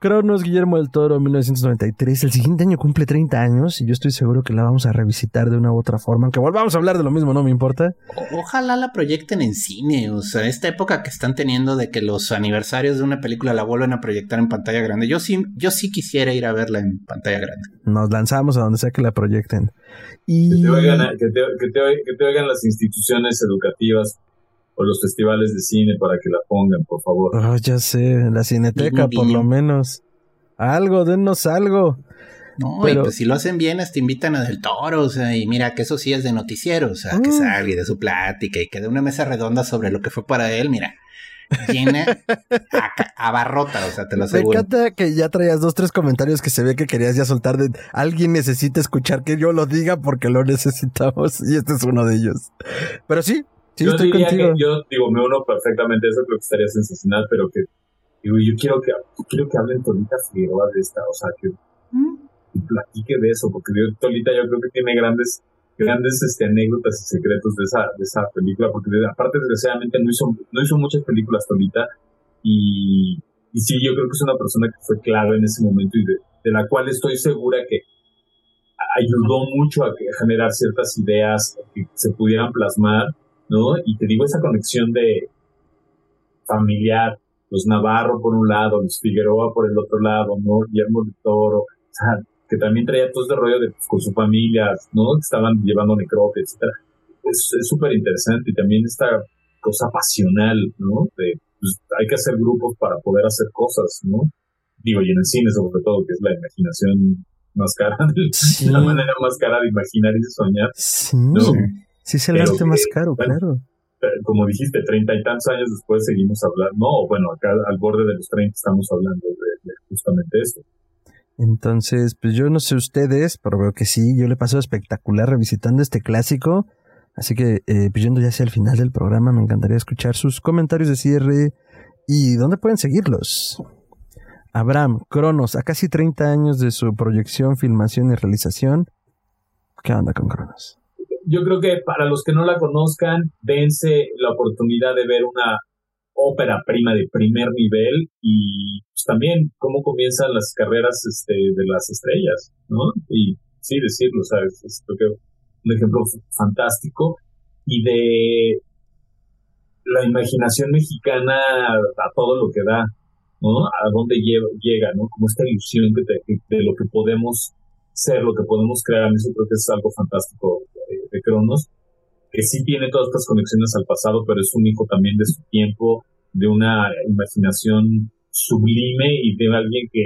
Cronos, Guillermo del Toro, 1993. El siguiente año cumple 30 años y yo estoy seguro que la vamos a revisitar de una u otra forma. Aunque volvamos a hablar de lo mismo, no me importa. ojalá la proyecten en cine. O sea, esta época que están teniendo de que los aniversarios de una película la vuelven a proyectar en pantalla grande. Yo sí, yo sí quisiera ir a verla en pantalla grande. Nos lanzamos a donde sea que la proyecten. Y... Que, te oigan, que te oigan las instituciones educativas los festivales de cine para que la pongan, por favor. Oh, ya sé, la cineteca por lo menos. Algo, dennos algo. No, y pues si lo hacen bien, hasta invitan a Del Toro, o sea, y mira que eso sí es de noticiero, o sea, que mm. salga de su plática y que de una mesa redonda sobre lo que fue para él, mira, llena, abarrota, o sea, te lo aseguro. Me encanta que ya traías dos, tres comentarios que se ve que querías ya soltar de alguien necesita escuchar que yo lo diga porque lo necesitamos y este es uno de ellos. Pero sí, yo diría que yo digo, me uno perfectamente eso, creo que estaría sensacional, pero que digo, yo quiero que quiero que hablen Tolita Figueroa de esta, o sea, que, ¿Mm? platique de eso, porque Tolita yo creo que tiene grandes grandes este, anécdotas y secretos de esa de esa película, porque aparte desgraciadamente no hizo no hizo muchas películas Tolita y y sí, yo creo que es una persona que fue clave en ese momento y de, de la cual estoy segura que ayudó mucho a, generar ciertas ideas que se pudieran plasmar ¿no? Y te digo esa conexión de familiar, los Navarro por un lado, los Figueroa por el otro lado, ¿no? Guillermo de Toro, o sea, que también traía todo este rollo de, pues, con su familia, ¿no? Que estaban llevando necropia, etcétera. Es súper interesante y también esta cosa pasional, ¿no? De, pues, hay que hacer grupos para poder hacer cosas, ¿no? Digo, y en el cine sobre todo, que es la imaginación más cara, la manera más cara de imaginar y de soñar. ¿no? Sí, es el arte más caro, claro. Como dijiste, treinta y tantos años después seguimos hablando. No, bueno, acá al borde de los treinta estamos hablando de, justamente esto. Entonces, pues yo no sé ustedes, pero veo que sí, yo le paso espectacular revisitando este clásico. Así que, eh, pues yendo ya hacia el final del programa, me encantaría escuchar sus comentarios de cierre y dónde pueden seguirlos. Abraham, Cronos, a casi 30 años de su proyección, filmación y realización. ¿Qué onda con Cronos? Yo creo que para los que no la conozcan, dense la oportunidad de ver una ópera prima de primer nivel y pues también cómo comienzan las carreras este, de las estrellas, ¿no? Y sí, decirlo, ¿sabes? Es creo que un ejemplo fantástico y de la imaginación mexicana a todo lo que da, ¿no? A dónde llega, ¿no? Como esta ilusión de, de lo que podemos ser, lo que podemos crear, eso creo que es algo fantástico de, Cronos, que sí tiene todas estas conexiones al pasado, pero es un hijo también de su tiempo, de una imaginación sublime y de alguien que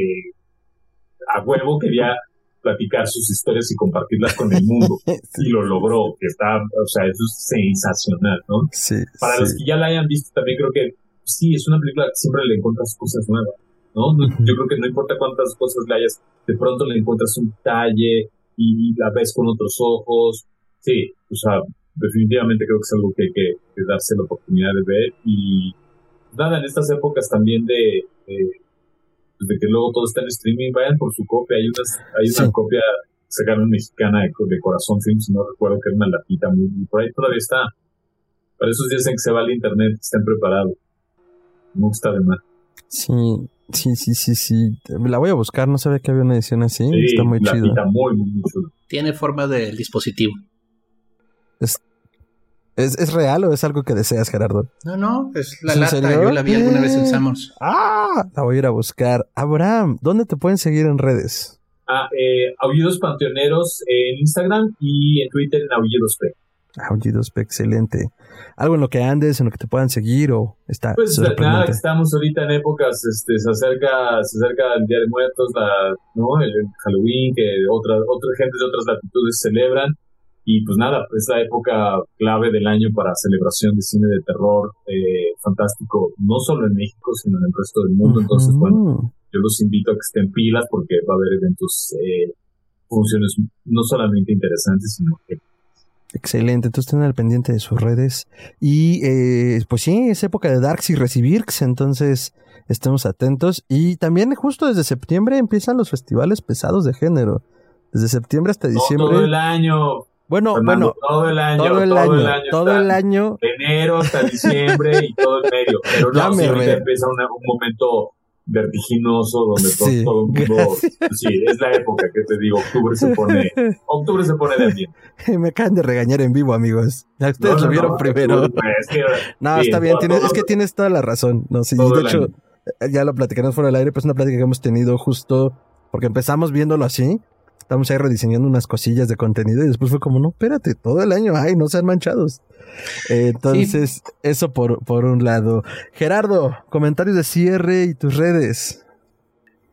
a huevo quería platicar sus historias y compartirlas con el mundo. Y lo logró, que está, o sea, eso es sensacional, ¿no? Sí. Para los que ya la hayan visto, también creo que sí, es una película que siempre le encuentras cosas nuevas. ¿no? Yo creo que no importa cuántas cosas le hayas, de pronto le encuentras un talle y la ves con otros ojos. Sí, o sea, definitivamente creo que es algo que hay que, darse la oportunidad de ver y nada, en estas épocas también de, pues de, que luego todo está en streaming, vayan por su copia. Hay, unas, hay una copia sacaron mexicana de, de, Corazón Films, no recuerdo que era una latita, muy, por ahí todavía está. Para esos días en que se va al internet, estén preparados. No está de mal. Sí, sí, sí, sí, sí. La voy a buscar, no sabía que había una edición así. está muy chido. Está muy, muy, chulo. Tiene forma del dispositivo. Es, es, real o es algo que deseas, Gerardo? No, no, es la lata. Yo la vi alguna vez en Samos. Ah, la voy a ir a buscar. Abraham, ¿dónde te pueden seguir en redes? Ah, eh, Aullidos Panteoneros en Instagram y en Twitter en Aullidos P. Aullidos P, excelente. ¿Algo en lo que andes, en lo que te puedan seguir o está Pues nada, estamos ahorita en épocas, este, se acerca, se acerca el Día de Muertos, la, ¿no? el, Halloween, que otra, otra gente de otras latitudes celebran. Y pues nada, es la época clave del año para celebración de cine de terror eh, fantástico, no solo en México, sino en el resto del mundo. Entonces, bueno, yo los invito a que estén pilas porque va a haber eventos, eh, funciones no solamente interesantes, sino que Excelente, entonces estén al pendiente de sus redes. Y eh, pues sí, es época de Darks y Recibirks, entonces estemos atentos. Y también justo desde septiembre empiezan los festivales pesados de género. Desde septiembre hasta diciembre. Todo el año. Bueno, bueno. Todo el año. Todo el año. Todo el año. De enero hasta diciembre y todo el medio. Pero no, si empieza un momento vertiginoso donde todo, el mundo sí es la época que te digo octubre se pone octubre se pone de ambiente me acaban de regañar en vivo amigos ustedes lo vieron primero no está bien es que tienes toda la razón no sí de hecho ya lo platicaremos fuera del aire pues es una plática que hemos tenido justo porque empezamos viéndolo así estamos ahí rediseñando unas cosillas de contenido y después fue como, no, espérate, todo el año, ay, no sean manchados. entonces, eso por, por un lado. Gerardo, comentarios de cierre y tus redes.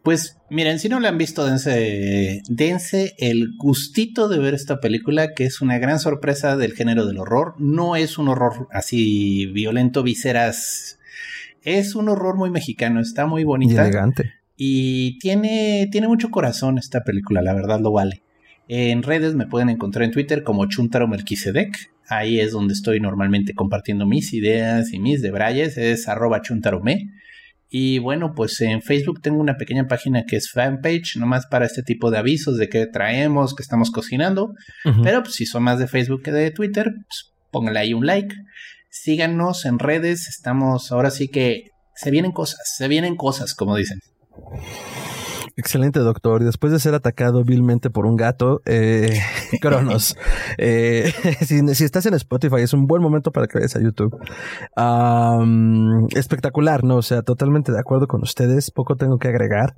Pues miren, si no la han visto, dense, dense el gustito de ver esta película, que es una gran sorpresa del género del horror. No es un horror así violento, viseras. Es un horror muy mexicano, está muy bonita. Y elegante. Y tiene, tiene mucho corazón esta película, la verdad lo vale. En redes me pueden encontrar en Twitter como Chuntaro Melquisedec. Ahí es donde estoy normalmente compartiendo mis ideas y mis debrayes. Es arroba chuntarome. Y bueno, pues en Facebook tengo una pequeña página que es fanpage, nomás para este tipo de avisos de que traemos, que estamos cocinando. Pero pues, si son más de Facebook que de Twitter, pues pónganle ahí un like. Síganos en redes. Estamos ahora sí que se vienen cosas, se vienen cosas, como dicen. Excelente, doctor. Después de ser atacado vilmente por un gato, eh, Cronos, eh, si, estás en Spotify, es un buen momento para que vayas a YouTube. espectacular, ¿no? O sea, totalmente de acuerdo con ustedes. Poco tengo que agregar.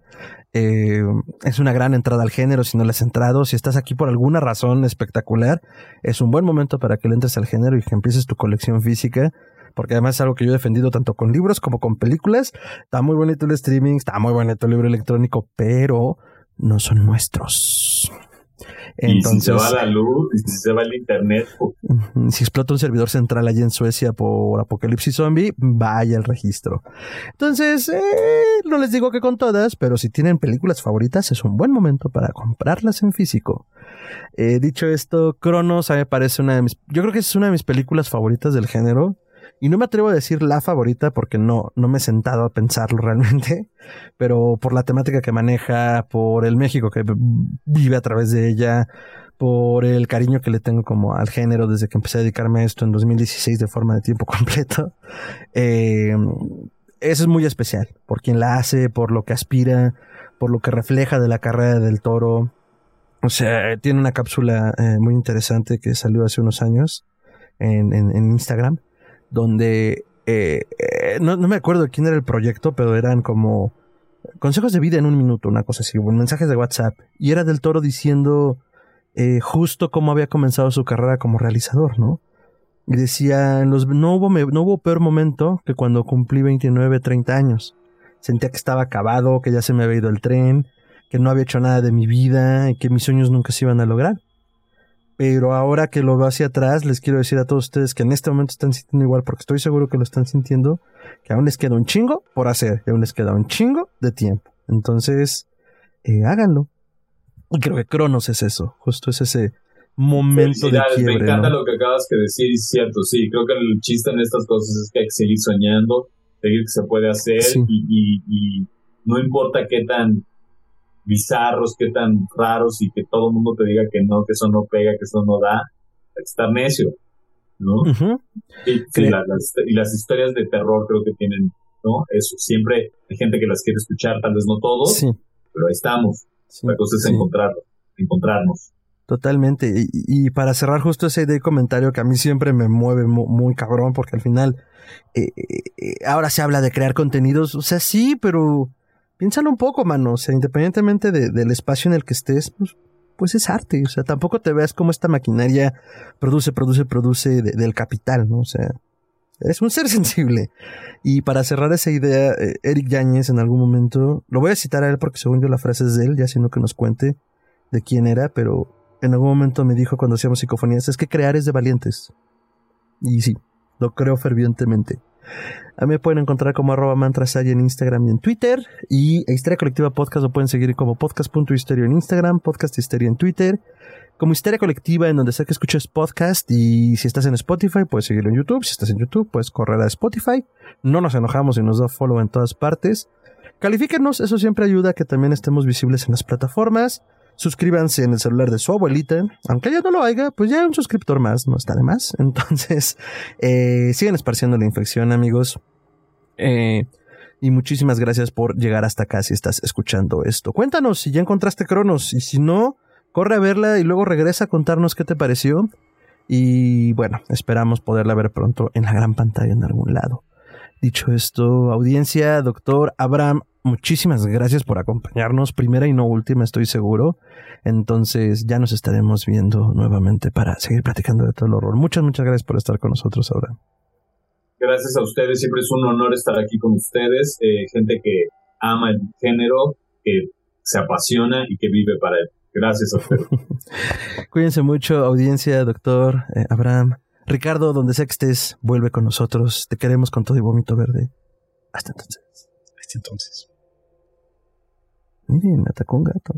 Eh, es una gran entrada al género si no le has entrado. Si estás aquí por alguna razón espectacular, es un buen momento para que le entres al género y que empieces tu colección física porque además es algo que yo he defendido tanto con libros como con películas. Está muy bonito el streaming, está muy bonito el libro electrónico, pero no son nuestros. Entonces, y si se va la luz, y si se va el internet. Si explota un servidor central allí en Suecia por Apocalipsis Zombie, vaya el registro. Entonces, eh, no les digo que con todas, pero si tienen películas favoritas, es un buen momento para comprarlas en físico. Eh, dicho esto, Cronos a mí me parece una de mis. Yo creo que es una de mis películas favoritas del género. Y no me atrevo a decir la favorita porque no, no me he sentado a pensarlo realmente, pero por la temática que maneja, por el México que vive a través de ella, por el cariño que le tengo como al género desde que empecé a dedicarme a esto en 2016 de forma de tiempo completo. Eh, eso es muy especial, por quien la hace, por lo que aspira, por lo que refleja de la carrera del toro. O sea, tiene una cápsula eh, muy interesante que salió hace unos años en, en Instagram donde eh, eh, no, me acuerdo quién era el proyecto, pero eran como consejos de vida en un minuto, una cosa así, mensajes de WhatsApp. Y era del toro diciendo eh, justo cómo había comenzado su carrera como realizador, ¿no? Y decía, los, no, hubo, no hubo peor momento que cuando cumplí 29, 30 años. Sentía que estaba acabado, que ya se me había ido el tren, que no había hecho nada de mi vida y que mis sueños nunca se iban a lograr. Pero ahora que lo veo hacia atrás, les quiero decir a todos ustedes que en este momento están sintiendo igual, porque estoy seguro que lo están sintiendo, que aún les queda un chingo por hacer, y aún les queda un chingo de tiempo. Entonces, eh, háganlo. Y creo que Cronos es eso, justo es ese momento de quiebre. Me encanta lo que acabas de decir, es cierto, sí, creo que el chiste en estas cosas es que hay que seguir soñando, seguir que se puede hacer y no importa qué tan bizarros, qué tan raros y que todo el mundo te diga que no, que eso no pega, que eso no da, estar necio, ¿no? y, las, historias de terror creo que tienen ¿no? Eso, siempre hay gente que las quiere escuchar, tal vez no todos, pero ahí estamos. la cosa es encontrarnos. Totalmente. Y, para cerrar justo ese de comentario que a mí siempre me mueve muy, cabrón, porque al final eh, eh, ahora se habla de crear contenidos. O sea, sí, pero piénsalo un poco, mano. O sea, independientemente del espacio en el que estés, pues, pues, es arte. O sea, tampoco te veas como esta maquinaria produce, produce, produce del capital, ¿no? O sea, es un ser sensible. Y para cerrar esa idea, eh, Eric Yáñez en algún momento, lo voy a citar a él porque según yo la frase es de él, ya sino que nos cuente de quién era, pero en algún momento me dijo cuando hacíamos psicofonías, es que crear es de valientes. Y sí, lo creo fervientemente. A mí me pueden encontrar como arroba mantrasay en Instagram y en Twitter. Y Histeria Colectiva Podcast lo pueden seguir como podcast.histerio en Instagram, podcast histeria en Twitter. Como Histeria Colectiva en donde sea que escuches podcast. Y si estás en Spotify, puedes seguirlo en YouTube. Si estás en YouTube, puedes correr a Spotify. No nos enojamos y nos da follow en todas partes. Califíquenos, eso siempre ayuda a que también estemos visibles en las plataformas. Suscríbanse en el celular de su abuelita. Aunque ella no lo haga, pues ya un suscriptor más, no está de más. Entonces, eh, sigan esparciendo la infección, amigos. Eh, y muchísimas gracias por llegar hasta acá si estás escuchando esto. Cuéntanos si ya encontraste Cronos y si no, corre a verla y luego regresa a contarnos qué te pareció. Y bueno, esperamos poderla ver pronto en la gran pantalla en algún lado. Dicho esto, audiencia, doctor Abraham muchísimas gracias por acompañarnos, primera y no última, estoy seguro. Entonces ya nos estaremos viendo nuevamente para seguir platicando de todo el horror. Muchas, muchas gracias por estar con nosotros ahora. Gracias a ustedes, siempre es un honor estar aquí con ustedes, eh, gente que ama el género, que se apasiona y que vive para él. Gracias a ustedes. Cuídense mucho, audiencia, doctor eh, Abraham. Ricardo, donde sea que estés, vuelve con nosotros. Te queremos con todo y vómito verde. Hasta entonces. Hasta entonces. Miren, me atacó un gato.